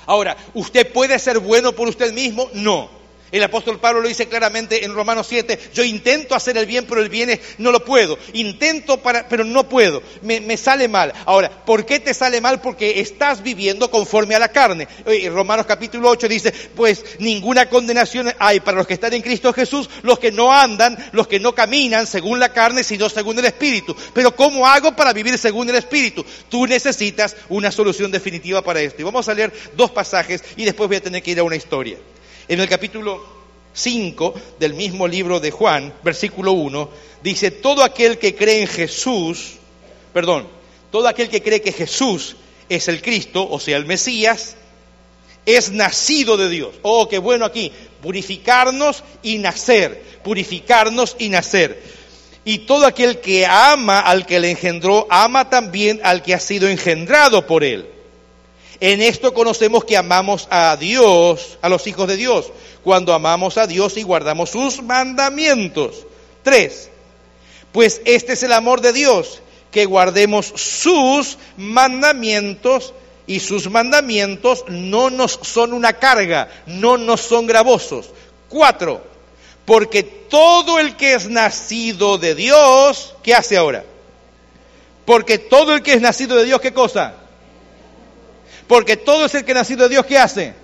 Ahora, ¿usted puede ser bueno por usted mismo? No. El apóstol Pablo lo dice claramente en Romanos 7, yo intento hacer el bien, pero el bien no lo puedo. Intento para, pero no puedo. Me, sale mal. Ahora, ¿por qué te sale mal? Porque estás viviendo conforme a la carne. En Romanos capítulo 8 dice, pues ninguna condenación hay para los que están en Cristo Jesús, los que no andan, los que no caminan según la carne, sino según el Espíritu. Pero ¿cómo hago para vivir según el Espíritu? Tú necesitas una solución definitiva para esto. Y vamos a leer dos pasajes y después voy a tener que ir a una historia. En el capítulo 5 del mismo libro de Juan, versículo 1, dice, todo aquel que cree en Jesús, perdón, todo aquel que cree que Jesús es el Cristo, o sea, el Mesías, es nacido de Dios. Oh, qué bueno aquí, purificarnos y nacer, purificarnos y nacer. Y todo aquel que ama al que le engendró, ama también al que ha sido engendrado por él. En esto conocemos que amamos a Dios, a los hijos de Dios, cuando amamos a Dios y guardamos sus mandamientos. Tres, pues este es el amor de Dios, que guardemos sus mandamientos y sus mandamientos no nos son una carga, no nos son gravosos. Cuatro, porque todo el que es nacido de Dios, ¿qué hace ahora? Porque todo el que es nacido de Dios, ¿qué cosa? Porque todo es el que nacido de Dios, ¿qué hace?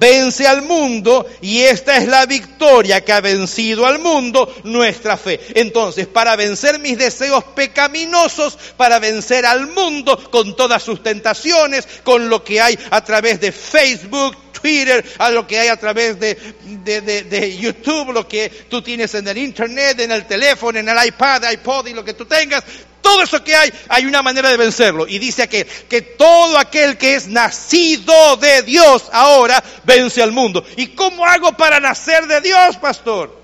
vence al mundo y esta es la victoria que ha vencido al mundo, nuestra fe. Entonces, para vencer mis deseos pecaminosos, para vencer al mundo con todas sus tentaciones, con lo que hay a través de Facebook, Twitter, a lo que hay a través de, de, YouTube, lo que tú tienes en el Internet, en el teléfono, en el iPad, iPod y lo que tú tengas, todo eso que hay, hay una manera de vencerlo. Y dice aquí que todo aquel que es nacido de Dios ahora vence al mundo. ¿Y cómo hago para nacer de Dios, pastor?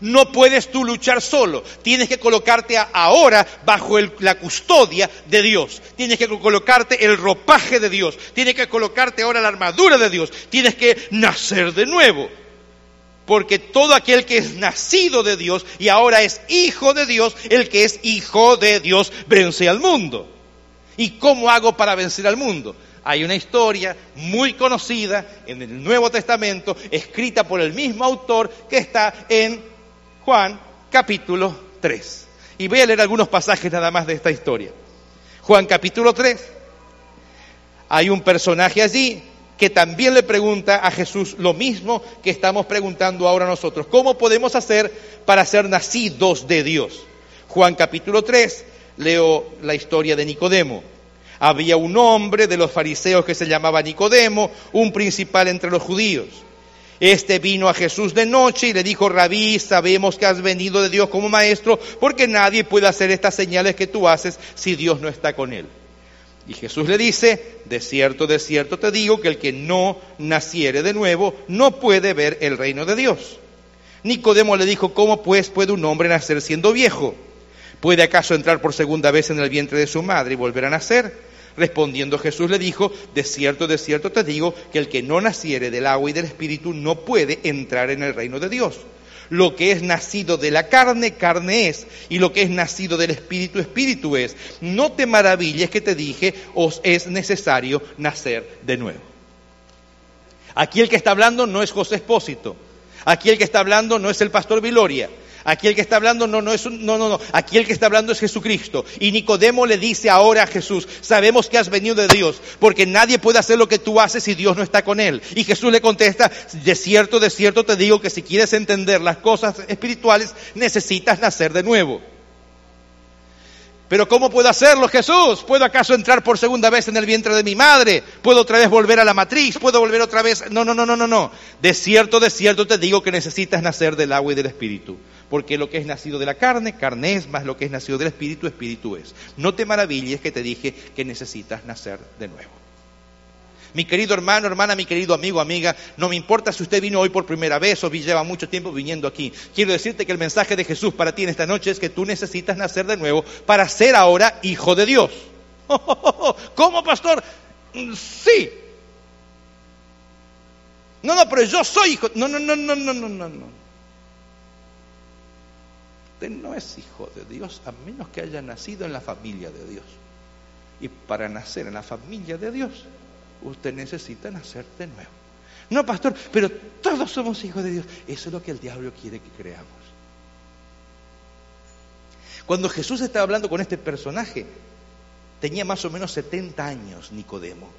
No puedes tú luchar solo. Tienes que colocarte ahora bajo la custodia de Dios. Tienes que colocarte el ropaje de Dios. Tienes que colocarte ahora la armadura de Dios. Tienes que nacer de nuevo. Porque todo aquel que es nacido de Dios y ahora es hijo de Dios, el que es hijo de Dios vence al mundo. ¿Y cómo hago para vencer al mundo? Hay una historia muy conocida en el Nuevo Testamento, escrita por el mismo autor, que está en Juan capítulo 3. Y voy a leer algunos pasajes nada más de esta historia. Juan capítulo 3. Hay un personaje allí que también le pregunta a Jesús lo mismo que estamos preguntando ahora nosotros. ¿Cómo podemos hacer para ser nacidos de Dios? Juan capítulo 3, leo la historia de Nicodemo. Había un hombre de los fariseos que se llamaba Nicodemo, un principal entre los judíos. Este vino a Jesús de noche y le dijo, Rabí, sabemos que has venido de Dios como maestro, porque nadie puede hacer estas señales que tú haces si Dios no está con él. Y Jesús le dice, de cierto, de cierto te digo que el que no naciere de nuevo no puede ver el reino de Dios. Nicodemo le dijo, ¿cómo pues puede un hombre nacer siendo viejo? ¿Puede acaso entrar por segunda vez en el vientre de su madre y volver a nacer? Respondiendo Jesús le dijo, de cierto, de cierto te digo, que el que no naciere del agua y del espíritu no puede entrar en el reino de Dios. Lo que es nacido de la carne, carne es, y lo que es nacido del espíritu, espíritu es. No te maravilles que te dije, os es necesario nacer de nuevo. Aquí el que está hablando no es José Espósito. Aquí el que está hablando no es el pastor Viloria. Aquí el que está hablando no, no es un, no, no, no. Aquí el que está hablando es Jesucristo. Y Nicodemo le dice ahora a Jesús, sabemos que has venido de Dios, porque nadie puede hacer lo que tú haces si Dios no está con él. Y Jesús le contesta, de cierto, de cierto te digo que si quieres entender las cosas espirituales, necesitas nacer de nuevo. Pero ¿cómo puedo hacerlo, Jesús? ¿Puedo acaso entrar por segunda vez en el vientre de mi madre? ¿Puedo otra vez volver a la matriz? ¿Puedo volver otra vez? No, no, no, no, no, no. De cierto, de cierto te digo que necesitas nacer del agua y del espíritu. Porque lo que es nacido de la carne, carne es, más lo que es nacido del espíritu, espíritu es. No te maravilles que te dije que necesitas nacer de nuevo. Mi querido hermano, hermana, mi querido amigo, amiga, no me importa si usted vino hoy por primera vez o lleva mucho tiempo viniendo aquí. Quiero decirte que el mensaje de Jesús para ti en esta noche es que tú necesitas nacer de nuevo para ser ahora hijo de Dios. <laughs> ¿Cómo, pastor? Sí. No, no, pero yo soy hijo. No, no, no, no, no, no, no. Usted no es hijo de Dios a menos que haya nacido en la familia de Dios. Y para nacer en la familia de Dios, usted necesita nacer de nuevo. No, pastor, pero todos somos hijos de Dios. Eso es lo que el diablo quiere que creamos. Cuando Jesús estaba hablando con este personaje, tenía más o menos 70 años Nicodemo.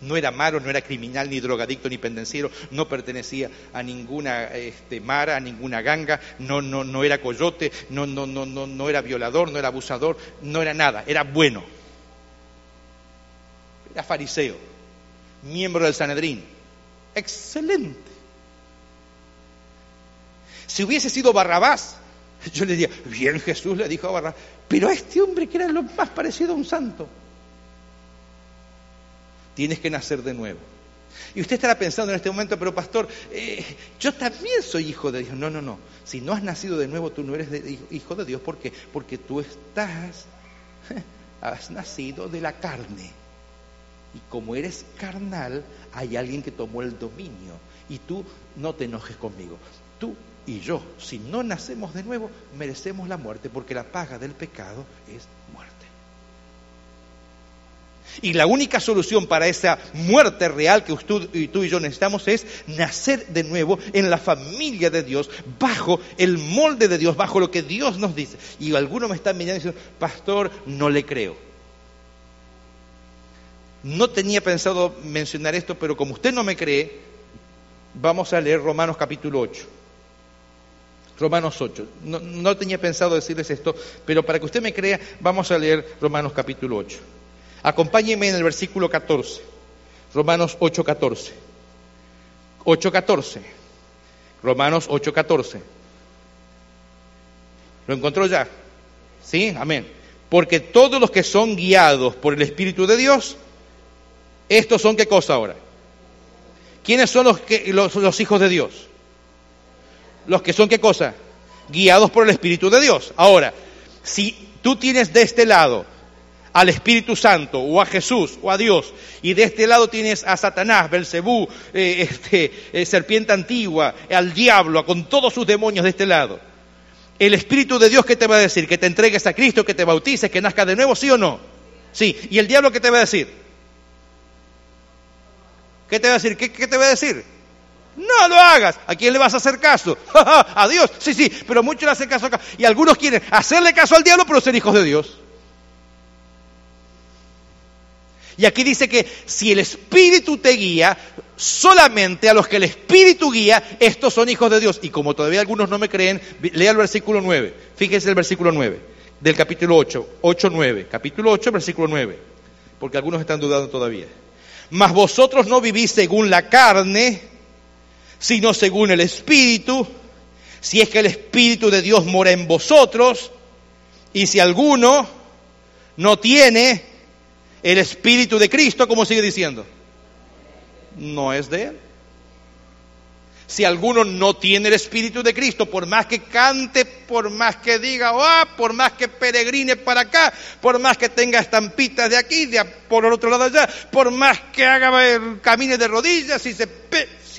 No era malo, no era criminal, ni drogadicto, ni pendenciero, no pertenecía a ninguna este, mara, a ninguna ganga, no, no, no era coyote, no, no, no, no, no era violador, no era abusador, no era nada, era bueno era fariseo, miembro del Sanedrín. Excelente. Si hubiese sido Barrabás, yo le diría, bien Jesús le dijo a Barrabás, pero a este hombre que era lo más parecido a un santo, tienes que nacer de nuevo. Y usted estará pensando en este momento, pero pastor, eh, yo también soy hijo de Dios. No, no, no. Si no has nacido de nuevo, tú no eres hijo de Dios. ¿Por qué? Porque tú estás, <laughs> has nacido de la carne. Y como eres carnal, hay alguien que tomó el dominio. Y tú no te enojes conmigo. Tú y yo, si no nacemos de nuevo, merecemos la muerte porque la paga del pecado es muerte. Y la única solución para esa muerte real que tú y, tú y yo necesitamos es nacer de nuevo en la familia de Dios, bajo el molde de Dios, bajo lo que Dios nos dice. Y algunos me están mirando y diciendo, pastor, no le creo. No tenía pensado mencionar esto, pero como usted no me cree, vamos a leer Romanos capítulo 8. Romanos 8. No, no, tenía pensado decirles esto, pero para que usted me crea, vamos a leer Romanos capítulo 8. Acompáñenme en el versículo 14. Romanos 8, 14. 8, 14. Romanos 8, 14. ¿Lo encontró ya? ¿Sí? Amén. Porque todos los que son guiados por el Espíritu de Dios, estos son qué cosa ahora? ¿Quiénes son los, que, los hijos de Dios? Los que son qué cosa? Guiados por el Espíritu de Dios. Ahora, si tú tienes de este lado al Espíritu Santo o a Jesús o a Dios y de este lado tienes a Satanás, Belcebú, eh, <laughs> este, eh, serpiente antigua, al diablo, con todos sus demonios de este lado. El Espíritu de Dios, ¿qué te va a decir? Que te entregues a Cristo, que te bautices, que nazcas de nuevo, ¿sí o no? Sí. ¿Y el diablo qué te va a decir? ¿Qué te va a decir? ¿Qué, qué te va a decir? No lo hagas. ¿A quién le vas a hacer caso? <laughs> a Dios. Sí, sí, pero muchos le hacen caso acá. Y algunos quieren hacerle caso al diablo, pero ser hijos de Dios. Y aquí dice que si el Espíritu te guía, solamente a los que el Espíritu guía, estos son hijos de Dios. Y como todavía algunos no me creen, lea el versículo 9. Fíjese el versículo 9 del capítulo 8, 8, 9. Capítulo 8, versículo 9. Porque algunos están dudando todavía. Mas vosotros no vivís según la carne, sino según el Espíritu. Si es que el Espíritu de Dios mora en vosotros, y si alguno no tiene el Espíritu de Cristo, como sigue diciendo, no es de Él. Si alguno no tiene el Espíritu de Cristo, por más que cante, por más que diga, oh, por más que peregrine para acá, por más que tenga estampitas de aquí, de por el otro lado allá, por más que haga el camine de rodillas y se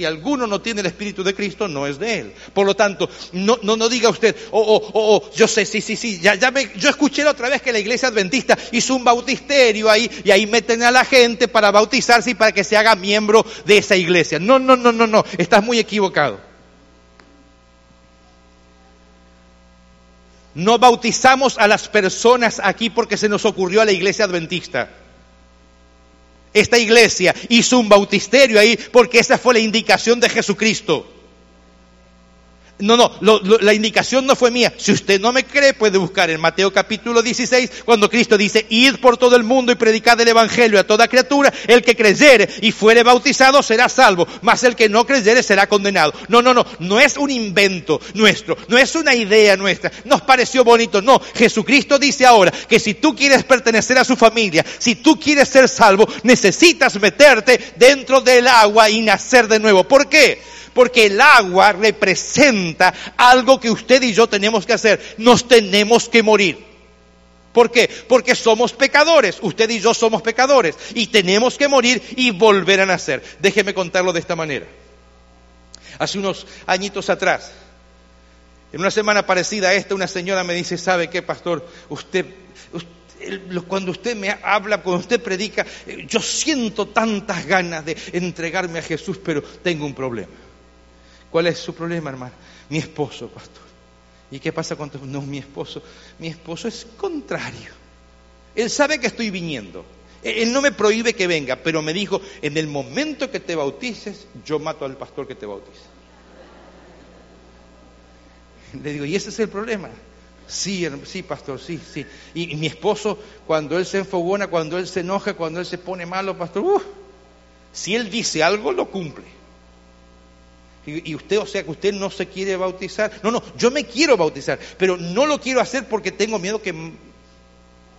si alguno no tiene el Espíritu de Cristo, no es de él. Por lo tanto, no, no, no diga usted, oh, oh, oh, oh, yo sé, sí, sí, sí, ya, ya me, yo escuché la otra vez que la iglesia adventista hizo un bautisterio ahí y ahí meten a la gente para bautizarse y para que se haga miembro de esa iglesia. No, no, no, no, no, estás muy equivocado. No bautizamos a las personas aquí porque se nos ocurrió a la iglesia adventista. Esta iglesia hizo un bautisterio ahí porque esa fue la indicación de Jesucristo. No, no, la indicación no fue mía. Si usted no me cree, puede buscar en Mateo capítulo 16, cuando Cristo dice, id por todo el mundo y predicad el Evangelio a toda criatura, el que creyere y fuere bautizado será salvo, mas el que no creyere será condenado. No, no, no, no es un invento nuestro, no es una idea nuestra, nos pareció bonito, no. Jesucristo dice ahora que si tú quieres pertenecer a su familia, si tú quieres ser salvo, necesitas meterte dentro del agua y nacer de nuevo. ¿Por qué? Porque el agua representa algo que usted y yo tenemos que hacer. Nos tenemos que morir. ¿Por qué? Porque somos pecadores. Usted y yo somos pecadores. Y tenemos que morir y volver a nacer. Déjeme contarlo de esta manera. Hace unos añitos atrás, en una semana parecida a esta, una señora me dice, ¿sabe qué, pastor? Usted, cuando usted me habla, cuando usted predica, eh, yo siento tantas ganas de entregarme a Jesús, pero tengo un problema. ¿Cuál es su problema, hermano? Mi esposo, pastor. ¿Y qué pasa cuando no mi esposo? Mi esposo es contrario. Él sabe que estoy viniendo. Él no me prohíbe que venga, pero me dijo, en el momento que te bautices, yo mato al pastor que te bautice. Le digo, ¿y ese es el problema? Sí, sí, pastor, sí, sí. Y, mi esposo, cuando él se enfogona, cuando él se enoja, cuando él se pone malo, pastor, uh, si él dice algo, lo cumple. Y, usted, o sea, que usted no se quiere bautizar. No, no, yo me quiero bautizar, pero no lo quiero hacer porque tengo miedo que,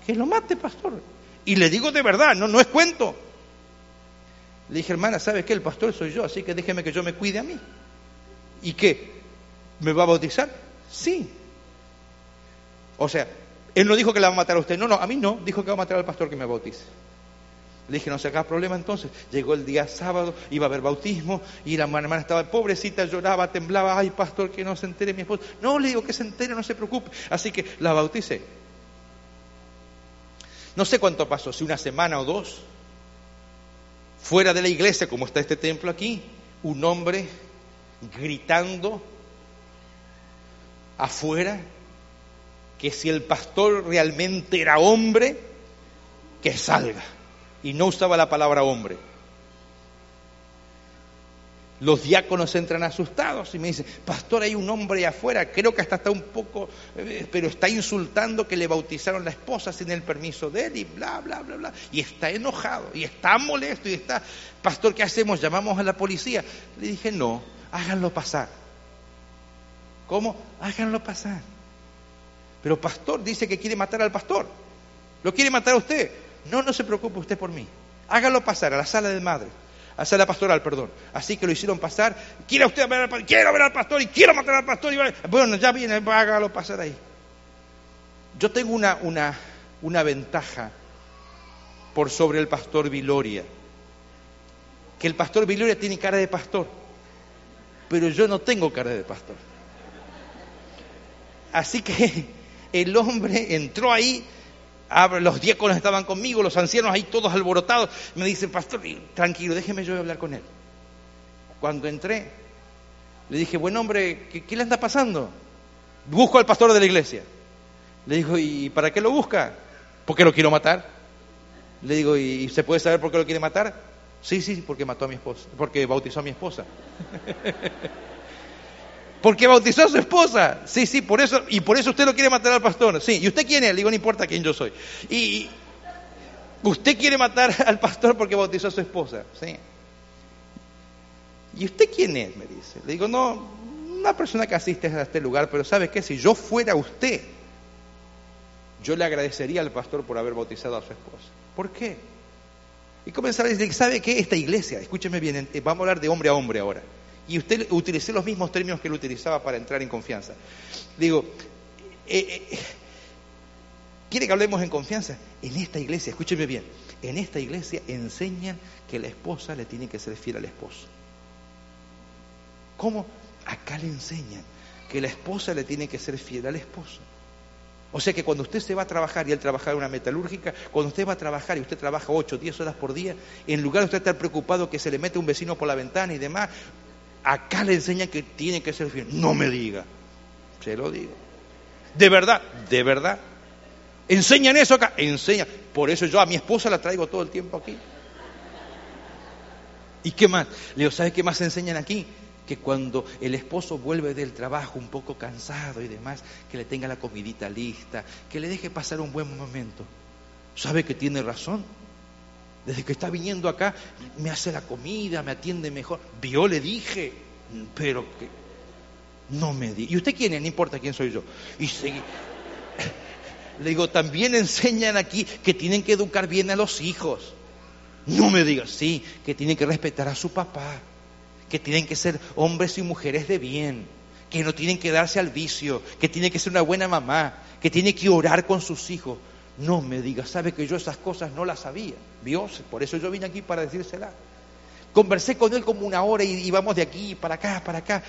que lo mate, pastor. Y le digo de verdad, no, no es cuento. Le dije, hermana, ¿sabe qué? El pastor soy yo, así que déjeme que yo me cuide a mí. ¿Y qué? ¿Me va a bautizar? Sí. O sea, él no dijo que la va a matar a usted. No, no, a mí no. Dijo que va a matar al pastor que me bautice. Le dije, no se haga problema entonces. Llegó el día sábado, iba a haber bautismo, y la hermana estaba pobrecita, lloraba, temblaba, ay pastor, que no se entere mi esposo. No, le digo que se entere, no se preocupe. Así que la bauticé. No sé cuánto pasó, si una semana o dos, fuera de la iglesia, como está este templo aquí, un hombre gritando afuera que si el pastor realmente era hombre, que salga. Y no usaba la palabra hombre. Los diáconos entran asustados y me dicen, pastor, hay un hombre afuera, creo que hasta está un poco, eh, pero está insultando que le bautizaron la esposa sin el permiso de él y bla, bla, bla, bla. Y está enojado y está molesto y está, pastor, ¿qué hacemos? ¿Llamamos a la policía? Le dije, no, háganlo pasar. ¿Cómo? Háganlo pasar. Pero pastor dice que quiere matar al pastor. ¿Lo quiere matar a usted? No, no se preocupe usted por mí. Hágalo pasar a la sala de madre a sala pastoral, perdón. Así que lo hicieron pasar. ¿Quiere usted ver al pastor? Quiero ver al pastor y quiero matar al pastor. Y bueno, ya viene, hágalo pasar ahí. Yo tengo una, una, una ventaja por sobre el pastor Viloria. Que el pastor Viloria tiene cara de pastor, pero yo no tengo cara de pastor. Así que <laughs> el hombre entró ahí los diáconos estaban conmigo, los ancianos ahí todos alborotados. Me dicen, pastor, tranquilo, déjeme yo hablar con él. Cuando entré, le dije, buen hombre, ¿qué, le anda pasando? Busco al pastor de la iglesia. Le digo, ¿y para qué lo busca? Porque lo quiero matar. Le digo, ¿y se puede saber por qué lo quiere matar? Sí, sí, porque mató a mi esposa, porque bautizó a mi esposa. <laughs> Porque bautizó a su esposa. Sí, sí, por eso, y por eso usted lo quiere matar al pastor. Sí, ¿y usted quién es? Le digo, no importa quién yo soy. Y usted quiere matar <laughs> al pastor porque bautizó a su esposa. Sí. ¿Y usted quién es? Me dice. Le digo, no, una persona que asiste a este lugar, pero ¿sabe qué? Si yo fuera usted, yo le agradecería al pastor por haber bautizado a su esposa. ¿Por qué? Y comenzar a decir, ¿sabe qué? Esta iglesia, escúcheme bien, vamos a hablar de hombre a hombre ahora. Y usted utilicé los mismos términos que él utilizaba para entrar en confianza. Digo, eh, eh, ¿quiere que hablemos en confianza? En esta iglesia, escúcheme bien, en esta iglesia enseñan que la esposa le tiene que ser fiel al esposo. ¿Cómo? Acá le enseñan que la esposa le tiene que ser fiel al esposo. O sea que cuando usted se va a trabajar y él trabaja en una metalúrgica, cuando usted va a trabajar y usted trabaja 8, 10 horas por día, en lugar de usted estar preocupado que se le mete un vecino por la ventana y demás, Acá le enseñan que tiene que ser fiel. No me diga. Se lo digo. De verdad, de verdad. ¿Enseñan eso acá? Enseñan. Por eso yo a mi esposa la traigo todo el tiempo aquí. ¿Y qué más? Le digo, ¿sabe qué más enseñan aquí? Que cuando el esposo vuelve del trabajo un poco cansado y demás, que le tenga la comidita lista, que le deje pasar un buen momento. ¿Sabe que tiene razón? Desde que está viniendo acá, me hace la comida, me atiende mejor. Yo le dije, pero que no me di. ¿Y usted quién es? No importa quién soy yo. Y seguí. Le digo, también enseñan aquí que tienen que educar bien a los hijos. No me digas, sí, que tienen que respetar a su papá, que tienen que ser hombres y mujeres de bien, que no tienen que darse al vicio, que tiene que ser una buena mamá, que tiene que orar con sus hijos. No me diga, sabe que yo esas cosas no las sabía. Dios, por eso yo vine aquí para decírsela. Conversé con él como una hora y íbamos de aquí para acá, para acá.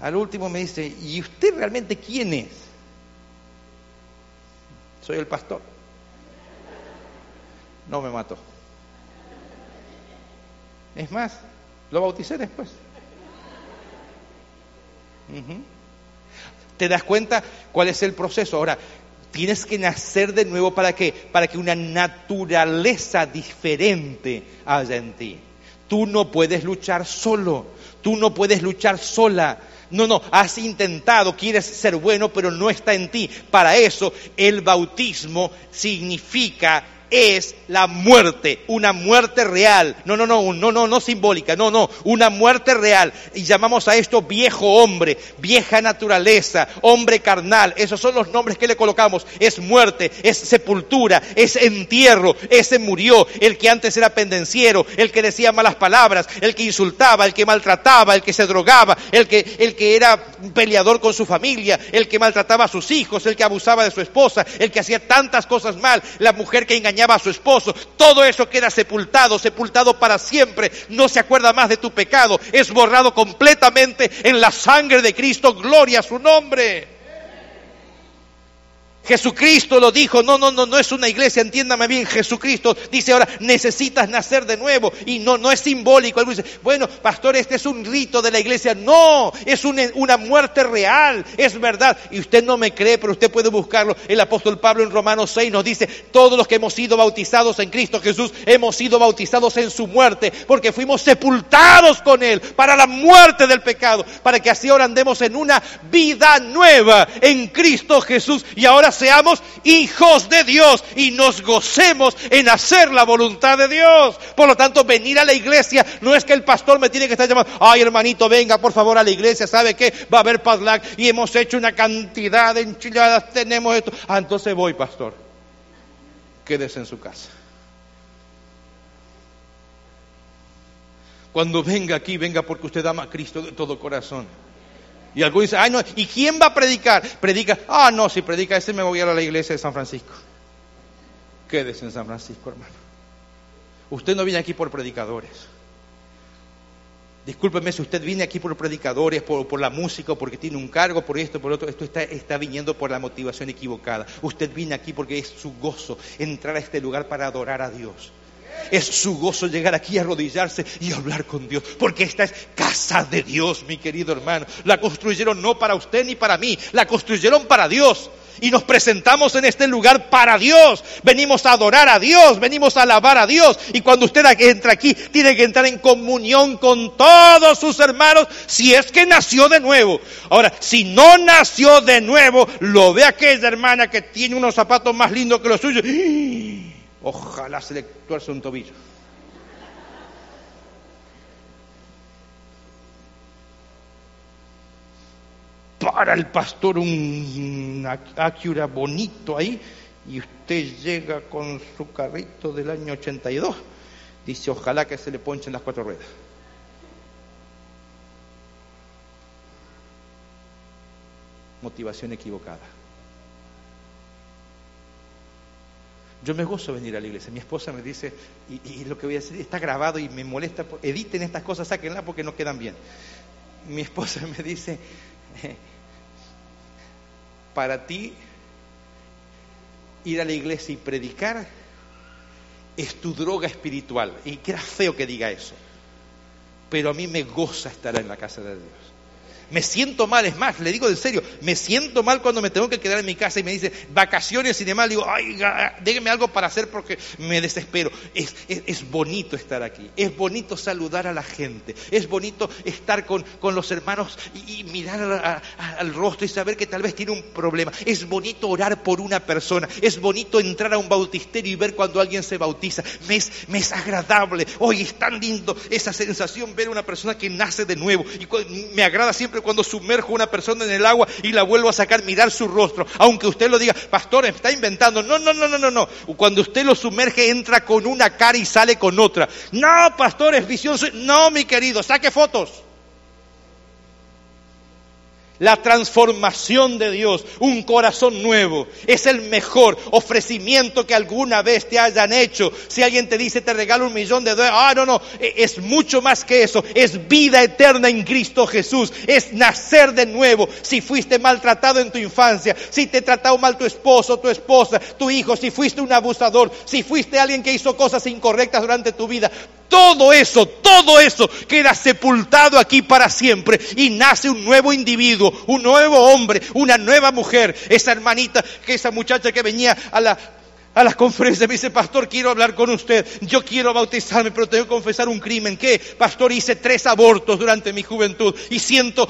Al último me dice, ¿y usted realmente quién es? Soy el pastor. No me mató. Es más, lo bauticé después. ¿Te das cuenta cuál es el proceso? Ahora, Tienes que nacer de nuevo para qué? Para que una naturaleza diferente haya en ti. Tú no puedes luchar solo, tú no puedes luchar sola. No, no, has intentado, quieres ser bueno, pero no está en ti. Para eso el bautismo significa es la muerte, una muerte real. No, no, no, no, no, no simbólica, no, no, una muerte real. Y llamamos a esto viejo hombre, vieja naturaleza, hombre carnal. Esos son los nombres que le colocamos. Es muerte, es sepultura, es entierro. Ese murió, el que antes era pendenciero, el que decía malas palabras, el que insultaba, el que maltrataba, el que se drogaba, el que, el que era peleador con su familia, el que maltrataba a sus hijos, el que abusaba de su esposa, el que hacía tantas cosas mal, la mujer que engañaba a su esposo, todo eso queda sepultado, sepultado para siempre, no se acuerda más de tu pecado, es borrado completamente en la sangre de Cristo, gloria a su nombre. Jesucristo lo dijo, no, no, no, no es una iglesia, entiéndame bien, Jesucristo dice ahora, necesitas nacer de nuevo y no, no es simbólico. Algunos dice, bueno, pastor, este es un rito de la iglesia. No, es una, una muerte real, es verdad. Y usted no me cree, pero usted puede buscarlo. El apóstol Pablo en Romanos 6 nos dice, todos los que hemos sido bautizados en Cristo Jesús, hemos sido bautizados en su muerte, porque fuimos sepultados con Él para la muerte del pecado, para que así ahora andemos en una vida nueva en Cristo Jesús. Y ahora seamos hijos de Dios y nos gocemos en hacer la voluntad de Dios. Por lo tanto, venir a la iglesia no es que el pastor me tiene que estar llamando, ay hermanito, venga por favor a la iglesia, ¿sabe qué? Va a haber padlac y hemos hecho una cantidad de enchiladas, tenemos esto. Ah, entonces voy, pastor. Quédese en su casa. Cuando venga aquí, venga porque usted ama a Cristo de todo corazón. Y algunos dicen, ay no, ¿y quién va a predicar? Predica, ah no, si predica ese me voy a la iglesia de San Francisco. Quédese en San Francisco, hermano. Usted no viene aquí por predicadores. Discúlpeme si usted viene aquí por predicadores, por, por, la música, porque tiene un cargo, por esto, por otro. Esto está, está viniendo por la motivación equivocada. Usted viene aquí porque es su gozo entrar a este lugar para adorar a Dios. Es su gozo llegar aquí a arrodillarse y hablar con Dios, porque esta es casa de Dios, mi querido hermano. La construyeron no para usted ni para mí, la construyeron para Dios. Y nos presentamos en este lugar para Dios. Venimos a adorar a Dios, venimos a alabar a Dios. Y cuando usted entra aquí, tiene que entrar en comunión con todos sus hermanos si es que nació de nuevo. Ahora, si no nació de nuevo, lo ve aquella hermana que tiene unos zapatos más lindos que los suyos. Ojalá se le tuerce un tobillo. Para el pastor un Acura bonito ahí y usted llega con su carrito del año 82. Dice, ojalá que se le ponchen las cuatro ruedas. Motivación equivocada. Yo me gozo venir a la iglesia. Mi esposa me dice, y, lo que voy a decir está grabado y me molesta, editen estas cosas, sáquenlas porque no quedan bien. Mi esposa <laughs> me dice, <laughs> para ti ir a la iglesia y predicar es tu droga espiritual. Y queda feo que diga eso. Pero a mí me goza estar en la casa de Dios. Me siento mal, es más, le digo en serio, me siento mal cuando me tengo que quedar en mi casa y me dice vacaciones y demás. Digo, ay, déjeme algo para hacer porque me desespero. Es, es, bonito estar aquí, es bonito saludar a la gente, es bonito estar con, con los hermanos y, mirar al rostro y saber que tal vez tiene un problema. Es bonito orar por una persona, es bonito entrar a un bautisterio y ver cuando alguien se bautiza. Me es, me es agradable. Hoy es tan lindo esa sensación ver a una persona que nace de nuevo. Y me agrada siempre cuando sumerjo a una persona en el agua y la vuelvo a sacar, mirar su rostro. Aunque usted lo diga, pastor, está inventando. No, no, no, no, no, no. Cuando usted lo sumerge, entra con una cara y sale con otra. No, pastor, es visión. No, mi querido, saque fotos. La transformación de Dios, un corazón nuevo, es el mejor ofrecimiento que alguna vez te hayan hecho. Si alguien te dice te regalo un millón de dólares, ah, no, no, es mucho más que eso. Es vida eterna en Cristo Jesús. Es nacer de nuevo. Si fuiste maltratado en tu infancia, si te trató mal tu esposo, tu esposa, tu hijo, si fuiste un abusador, si fuiste alguien que hizo cosas incorrectas durante tu vida, todo eso, todo eso queda sepultado aquí para siempre y nace un nuevo individuo, un nuevo hombre, una nueva mujer. Esa hermanita, que esa muchacha que venía a la, a las conferencias me dice, pastor, quiero hablar con usted, yo quiero bautizarme, pero tengo que confesar un crimen. ¿Qué? Pastor, hice tres abortos durante mi juventud y siento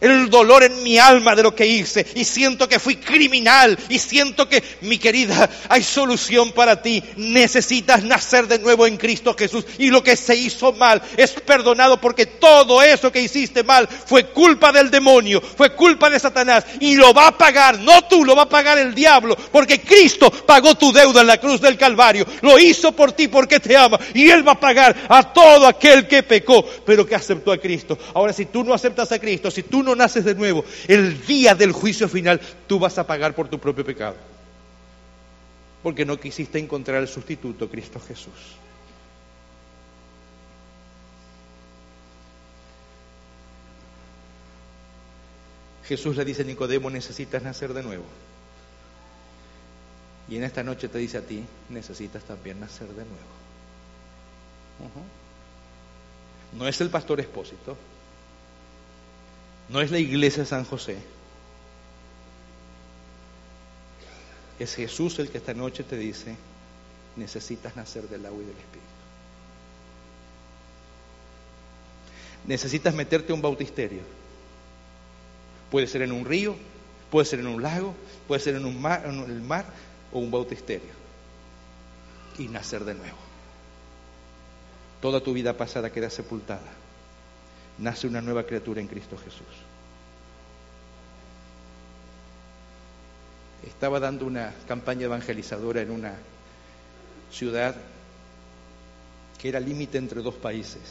el dolor en mi alma de lo que hice y siento que fui criminal y siento que, mi querida, hay solución para ti. Necesitas nacer de nuevo en Cristo Jesús y lo que se hizo mal es perdonado porque todo eso que hiciste mal fue culpa del demonio, fue culpa de Satanás y lo va a pagar, no tú, lo va a pagar el diablo porque Cristo pagó tu deuda en la cruz del Calvario, lo hizo por ti porque te ama y Él va a pagar a todo aquel que pecó pero que aceptó a Cristo. Ahora si tú no aceptas a Cristo, si tú no naces de nuevo, el día del juicio final tú vas a pagar por tu propio pecado. Porque no quisiste encontrar el sustituto, Cristo Jesús. Jesús le dice a Nicodemo, necesitas nacer de nuevo. Y en esta noche te dice a ti, necesitas también nacer de nuevo. No es el pastor expósito, no es la iglesia de San José, es Jesús el que esta noche te dice, necesitas nacer del agua y del Espíritu. Necesitas meterte a un bautisterio. Puede ser en un río, puede ser en un lago, puede ser en, en el mar o un bautisterio. Y nacer de nuevo. Toda tu vida pasada queda sepultada. Nace una nueva criatura en Cristo Jesús. Estaba dando una campaña evangelizadora en una ciudad que era límite entre dos países.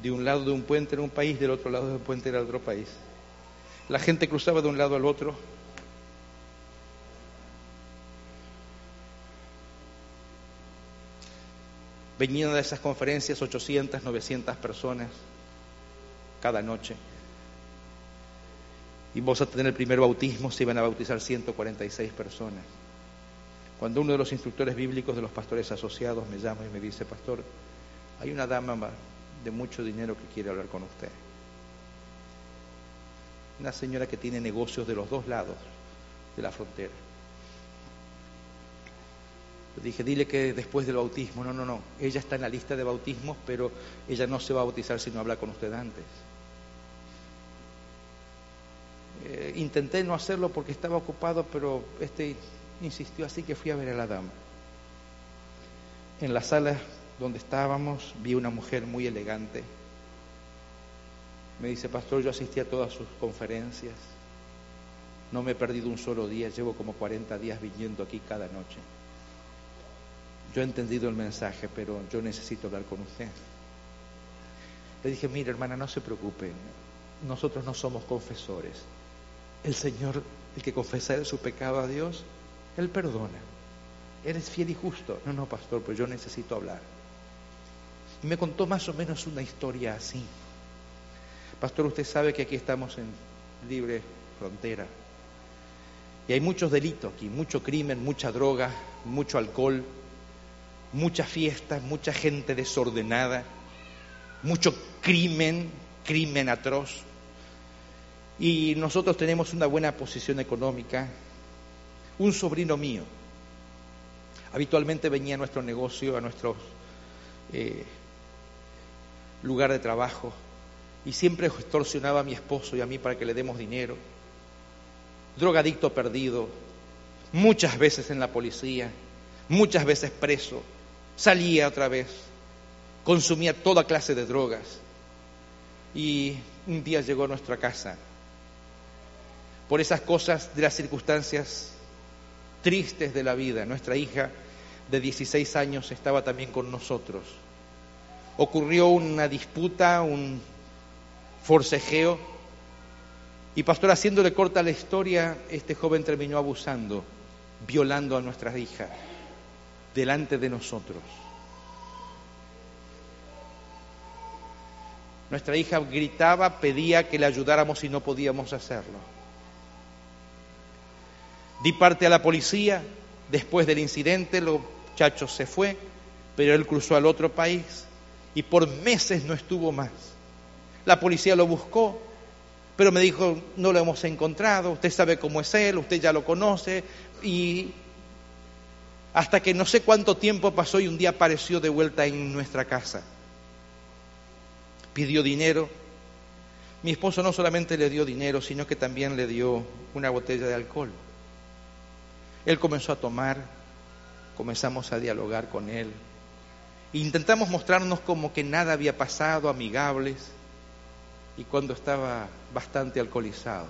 De un lado de un puente era un país, del otro lado del puente era otro país. La gente cruzaba de un lado al otro. Venían de esas conferencias 800, 900 personas cada noche. Y vos a tener el primer bautismo se iban a bautizar 146 personas. Cuando uno de los instructores bíblicos de los pastores asociados me llama y me dice, pastor, hay una dama de mucho dinero que quiere hablar con usted. Una señora que tiene negocios de los dos lados de la frontera. Le dije, dile que después del bautismo, no, no, no, ella está en la lista de bautismos, pero ella no se va a bautizar si no habla con usted antes. Eh, intenté no hacerlo porque estaba ocupado, pero este insistió así que fui a ver a la dama. En la sala donde estábamos vi una mujer muy elegante. Me dice, pastor, yo asistí a todas sus conferencias. No me he perdido un solo día, llevo como 40 días viniendo aquí cada noche. Yo he entendido el mensaje, pero yo necesito hablar con usted. Le dije, mire hermana, no se preocupe, nosotros no somos confesores. El Señor, el que confesa su pecado a Dios, él perdona. Eres fiel y justo. No, no, pastor, pues yo necesito hablar. Y me contó más o menos una historia así. Pastor, usted sabe que aquí estamos en libre frontera. Y hay muchos delitos aquí, mucho crimen, mucha droga, mucho alcohol, muchas fiestas, mucha gente desordenada, mucho crimen, crimen atroz. Y nosotros tenemos una buena posición económica, un sobrino mío. Habitualmente venía a nuestro negocio, a nuestro eh, lugar de trabajo, y siempre extorsionaba a mi esposo y a mí para que le demos dinero. Drogadicto perdido, muchas veces en la policía, muchas veces preso, salía otra vez, consumía toda clase de drogas. Y un día llegó a nuestra casa por esas cosas de las circunstancias tristes de la vida. Nuestra hija de 16 años estaba también con nosotros. Ocurrió una disputa, un forcejeo, y pastor, haciéndole corta la historia, este joven terminó abusando, violando a nuestra hija delante de nosotros. Nuestra hija gritaba, pedía que le ayudáramos y no podíamos hacerlo. Di parte a la policía, después del incidente el muchacho se fue, pero él cruzó al otro país y por meses no estuvo más. La policía lo buscó, pero me dijo, no lo hemos encontrado, usted sabe cómo es él, usted ya lo conoce, y hasta que no sé cuánto tiempo pasó y un día apareció de vuelta en nuestra casa. Pidió dinero. Mi esposo no solamente le dio dinero, sino que también le dio una botella de alcohol. Él comenzó a tomar, comenzamos a dialogar con él. Intentamos mostrarnos como que nada había pasado, amigables. Y cuando estaba bastante alcoholizado,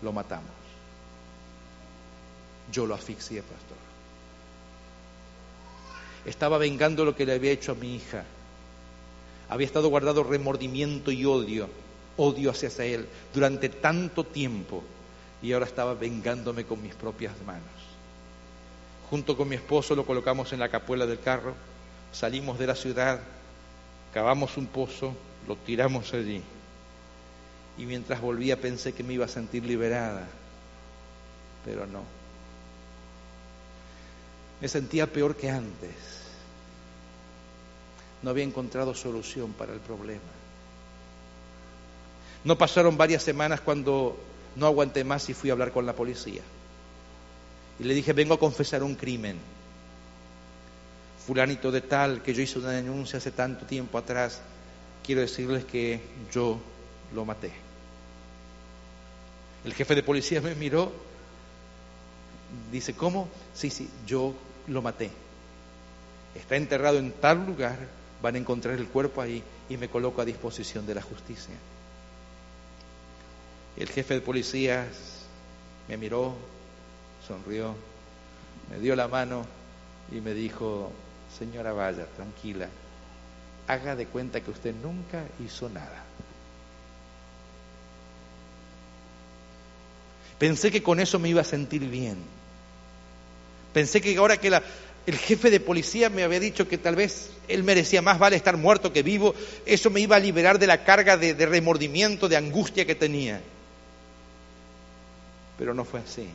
lo matamos. Yo lo asfixié, pastor. Estaba vengando lo que le había hecho a mi hija. Había estado guardado remordimiento y odio, odio hacia él durante tanto tiempo y ahora estaba vengándome con mis propias manos. Junto con mi esposo lo colocamos en la capuela del carro, salimos de la ciudad, cavamos un pozo, lo tiramos allí. Y mientras volvía pensé que me iba a sentir liberada, pero no. Me sentía peor que antes. No había encontrado solución para el problema. No pasaron varias semanas cuando no aguanté más y fui a hablar con la policía. Y le dije, vengo a confesar un crimen. Fulanito de tal, que yo hice una denuncia hace tanto tiempo atrás, quiero decirles que yo lo maté. El jefe de policía me miró, dice, ¿cómo? Sí, sí, yo lo maté. Está enterrado en tal lugar, van a encontrar el cuerpo ahí y me coloco a disposición de la justicia. El jefe de policías me miró, sonrió, me dio la mano y me dijo, señora Vaya, tranquila, haga de cuenta que usted nunca hizo nada. Pensé que con eso me iba a sentir bien. Pensé que ahora que el jefe de policía me había dicho que tal vez él merecía más vale estar muerto que vivo, eso me iba a liberar de la carga de remordimiento, de angustia que tenía. Pero no fue así.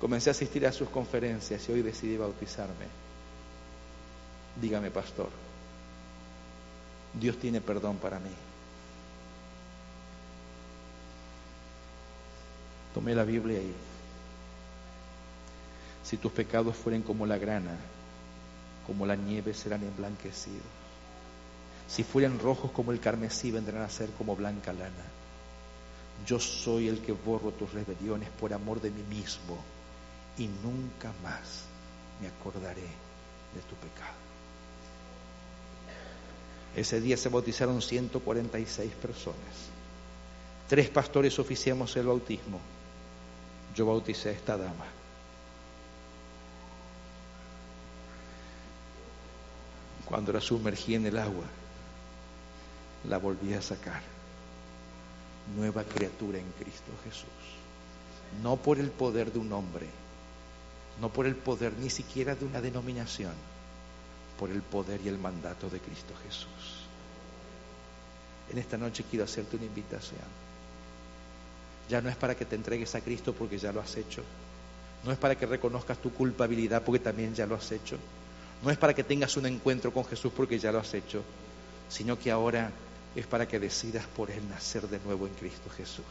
Comencé a asistir a sus conferencias y hoy decidí bautizarme. Dígame, pastor, Dios tiene perdón para mí. Tomé la Biblia y si tus pecados fueren como la grana, como la nieve serán emblanquecidos. Si fueran rojos como el carmesí, vendrán a ser como blanca lana. Yo soy el que borro tus rebeliones por amor de mí mismo y nunca más me acordaré de tu pecado. Ese día se bautizaron 146 personas. Tres pastores oficiamos el bautismo yo bauticé a esta dama. Cuando la sumergí en el agua, la volví a sacar. Nueva criatura en Cristo Jesús. No por el poder de un hombre, no por el poder ni siquiera de una denominación, por el poder y el mandato de Cristo Jesús. En esta noche quiero hacerte una invitación ya no es para que te entregues a Cristo porque ya lo has hecho. No es para que reconozcas tu culpabilidad porque también ya lo has hecho. No es para que tengas un encuentro con Jesús porque ya lo has hecho. Sino que ahora es para que decidas por Él nacer de nuevo en Cristo Jesús.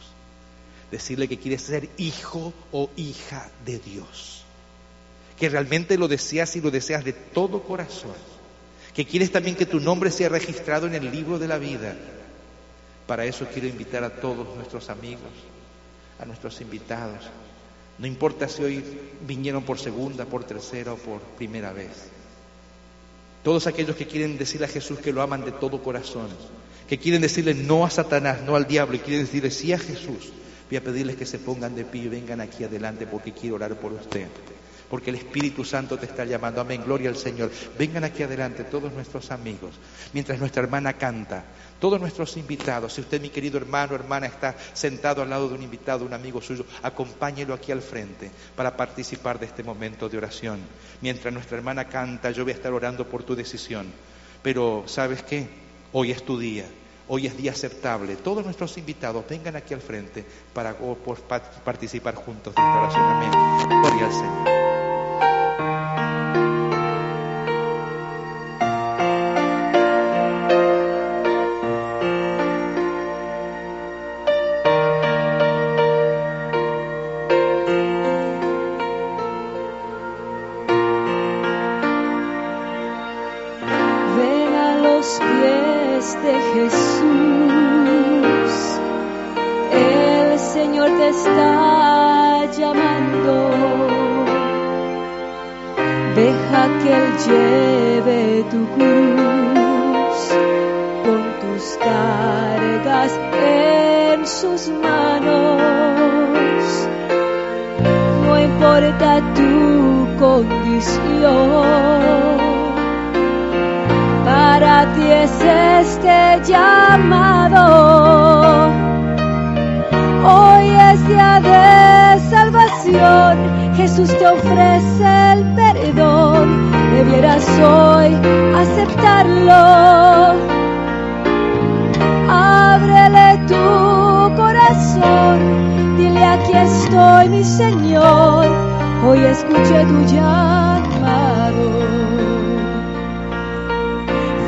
Decirle que quieres ser hijo o hija de Dios. Que realmente lo deseas y lo deseas de todo corazón. Que quieres también que tu nombre sea registrado en el libro de la vida. Para eso quiero invitar a todos nuestros amigos, a nuestros invitados. No importa si hoy vinieron por segunda, por tercera o por primera vez. Todos aquellos que quieren decirle a Jesús que lo aman de todo corazón, que quieren decirle no a Satanás, no al diablo, y quieren decirle sí a Jesús, voy a pedirles que se pongan de pie y vengan aquí adelante porque quiero orar por usted porque el Espíritu Santo te está llamando. Amén, gloria al Señor. Vengan aquí adelante todos nuestros amigos, mientras nuestra hermana canta, todos nuestros invitados. Si usted, mi querido hermano o hermana, está sentado al lado de un invitado, un amigo suyo, acompáñelo aquí al frente para participar de este momento de oración. Mientras nuestra hermana canta, yo voy a estar orando por tu decisión. Pero, ¿sabes qué? Hoy es tu día. Hoy es día aceptable. Todos nuestros invitados vengan aquí al frente para participar juntos de esta oración. Amén. Gloria al Señor. en sus manos. No importa tu condición, para ti es este llamado. Hoy es día de salvación, Jesús te ofrece el perdón, debieras hoy aceptarlo Dile aquí estoy, mi Señor, hoy escuché tu llamado.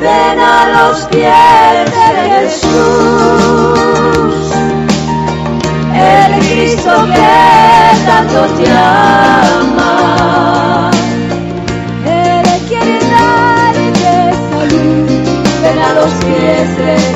Ven a los pies de Jesús, el Cristo que tanto te ama. Él quiere darte salud, ven a los pies de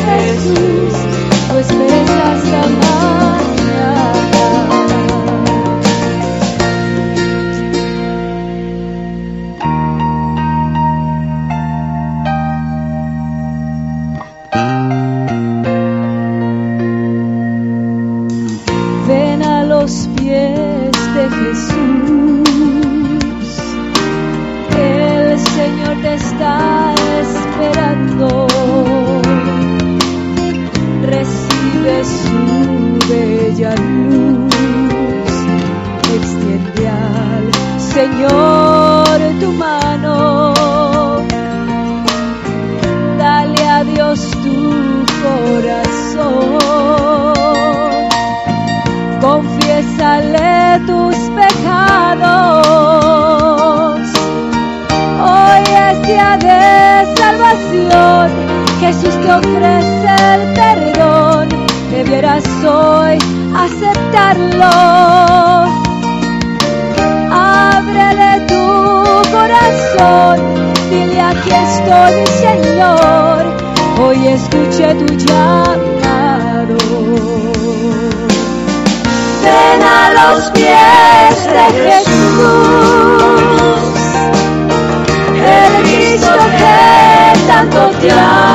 Jesús te ofrece el perdón, debieras hoy aceptarlo. Ábrele tu corazón, dile aquí estoy Señor, hoy escuché tu llamado. Ven a los pies de Jesús, el Cristo que tanto te ama.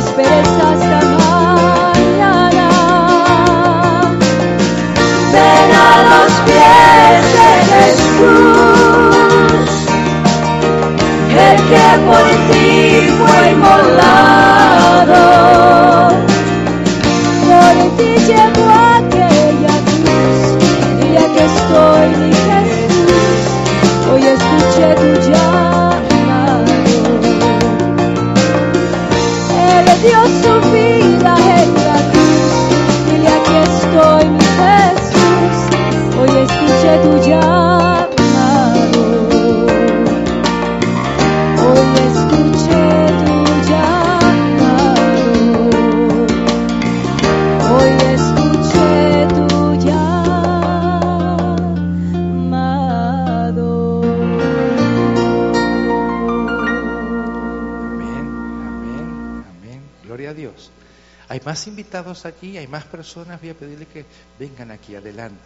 Esperes hasta mañana. Ven a los pies de Jesús el que por ti fue inmolado. Aquí, hay más personas. Voy a pedirle que vengan aquí adelante.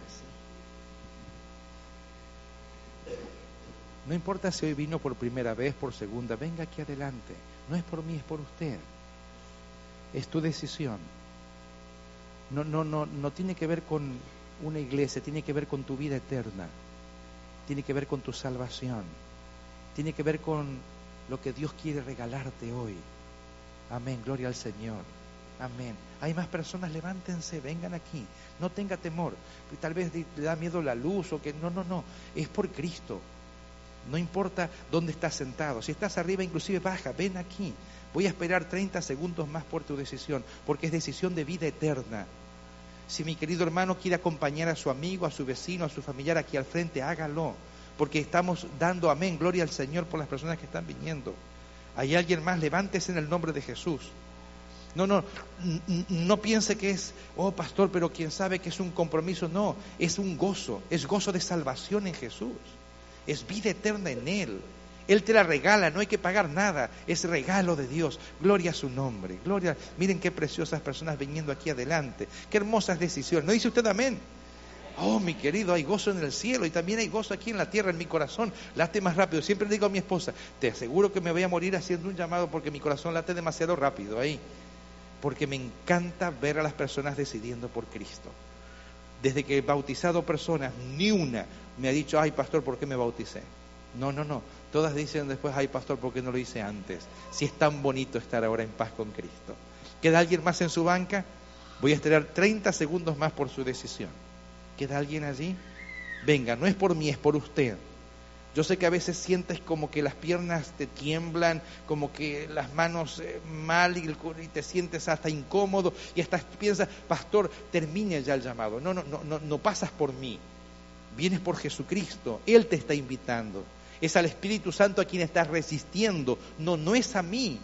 No importa si hoy vino por primera vez, por segunda, venga aquí adelante. No es por mí, es por usted. Es tu decisión. No, no, no, no tiene que ver con una iglesia, tiene que ver con tu vida eterna. Tiene que ver con tu salvación. Tiene que ver con lo que Dios quiere regalarte hoy. Amén, gloria al Señor. Amén. Hay más personas, levántense, vengan aquí. No tenga temor. Tal vez le da miedo la luz o que no, no, no. Es por Cristo. No importa dónde estás sentado. Si estás arriba, inclusive baja, ven aquí. Voy a esperar 30 segundos más por tu decisión, porque es decisión de vida eterna. Si mi querido hermano quiere acompañar a su amigo, a su vecino, a su familiar aquí al frente, hágalo, porque estamos dando amén, gloria al Señor por las personas que están viniendo. Hay alguien más, levántese en el nombre de Jesús. No, no, no piense que es, oh pastor, pero quién sabe que es un compromiso. No, es un gozo, es gozo de salvación en Jesús. Es vida eterna en Él. Él te la regala, no hay que pagar nada, es regalo de Dios. Gloria a su nombre, gloria. Miren qué preciosas personas viniendo aquí adelante, qué hermosas decisiones. ¿No dice usted amén? Oh, mi querido, hay gozo en el cielo y también hay gozo aquí en la tierra, en mi corazón. Late más rápido. Siempre digo a mi esposa, te aseguro que me voy a morir haciendo un llamado porque mi corazón late demasiado rápido ahí. Porque me encanta ver a las personas decidiendo por Cristo. Desde que he bautizado personas, ni una me ha dicho, ay pastor, ¿por qué me bauticé? No, no, no. Todas dicen después, ay pastor, ¿por qué no lo hice antes? Si es tan bonito estar ahora en paz con Cristo. ¿Queda alguien más en su banca? Voy a esperar 30 segundos más por su decisión. ¿Queda alguien allí? Venga, no es por mí, es por usted. Yo sé que a veces sientes como que las piernas te tiemblan, como que las manos eh, mal y, te sientes hasta incómodo y hasta piensas, pastor, termine ya el llamado. No, no, no, no, no pasas por mí. Vienes por Jesucristo. Él te está invitando. Es al Espíritu Santo a quien estás resistiendo. No, no es a mí.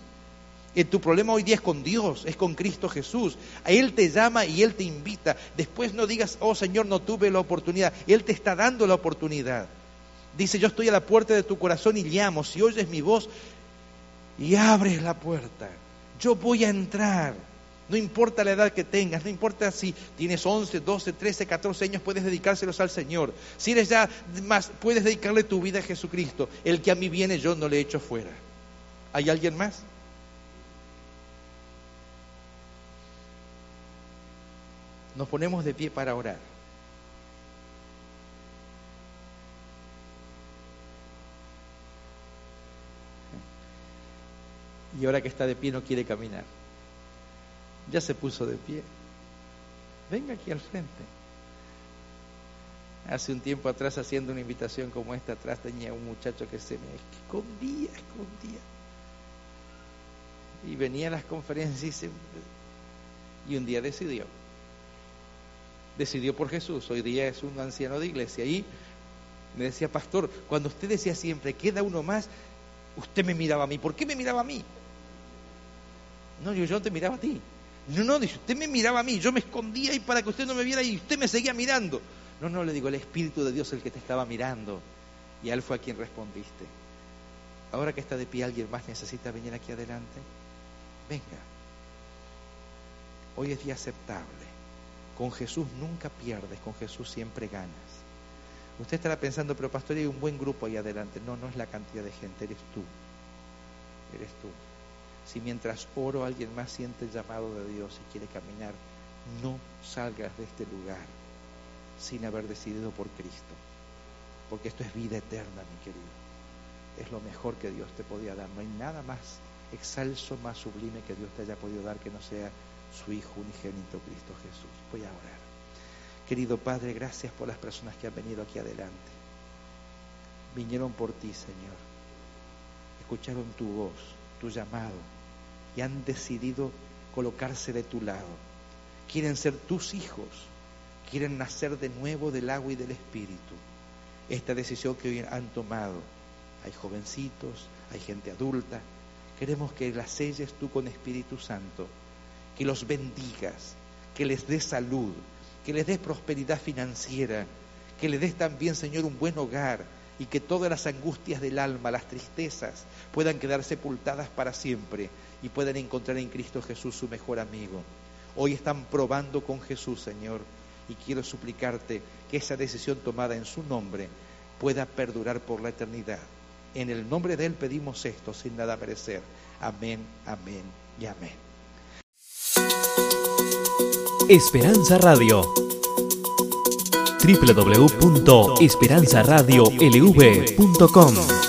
Eh, tu problema hoy día es con Dios, es con Cristo Jesús. A Él te llama y Él te invita. Después no digas, oh Señor, no tuve la oportunidad. Él te está dando la oportunidad. Dice, yo estoy a la puerta de tu corazón y llamo. Si oyes mi voz y abres la puerta, yo voy a entrar. No importa la edad que tengas, no importa si tienes 11, 12, 13, 14 años, puedes dedicárselos al Señor. Si eres ya más, puedes dedicarle tu vida a Jesucristo. El que a mí viene, yo no le echo fuera. ¿Hay alguien más? Nos ponemos de pie para orar. Y ahora que está de pie no quiere caminar. Ya se puso de pie. Venga aquí al frente. Hace un tiempo atrás, haciendo una invitación como esta, atrás tenía un muchacho que se me escondía, escondía. Y venía a las conferencias y, y un día decidió decidió por Jesús, hoy día es un anciano de iglesia. Y me decía, pastor, cuando usted decía siempre, queda uno más, usted me miraba a mí. ¿Por qué me miraba a mí? No, yo, yo te miraba a ti. No, no, dice, usted me miraba a mí, yo me escondía ahí para que usted no me viera y usted me seguía mirando. No, no, le digo, el Espíritu de Dios es el que te estaba mirando. Y a él fue a quien respondiste. Ahora que está de pie, ¿alguien más necesita venir aquí adelante? Venga. Hoy es día aceptable. Con Jesús nunca pierdes, con Jesús siempre ganas. Usted estará pensando, pero pastor, hay un buen grupo ahí adelante. No, no es la cantidad de gente, eres tú. Eres tú. Si mientras oro alguien más siente el llamado de Dios y quiere caminar, no salgas de este lugar sin haber decidido por Cristo. Porque esto es vida eterna, mi querido. Es lo mejor que Dios te podía dar. No hay nada más excelso, más sublime que Dios te haya podido dar que no sea su Hijo unigénito Cristo Jesús. Voy a orar. Querido Padre, gracias por las personas que han venido aquí adelante. Vinieron por ti, Señor. Escucharon tu voz, tu llamado y han decidido colocarse de tu lado. Quieren ser tus hijos. Quieren nacer de nuevo del agua y del Espíritu. Esta decisión que hoy han tomado. Hay jovencitos, hay gente adulta. Queremos que la selles tú con Espíritu Santo que los bendigas, que les des salud, que les des prosperidad financiera, que les des también, Señor, un buen hogar y que todas las angustias del alma, las tristezas, puedan quedar sepultadas para siempre y puedan encontrar en Cristo Jesús su mejor amigo. Hoy están probando con Jesús, Señor, y quiero suplicarte que esa decisión tomada en su nombre pueda perdurar por la eternidad. En el nombre de Él pedimos esto sin nada merecer. Amén, amén y amén. Esperanza Radio www.esperanzaradiolv.com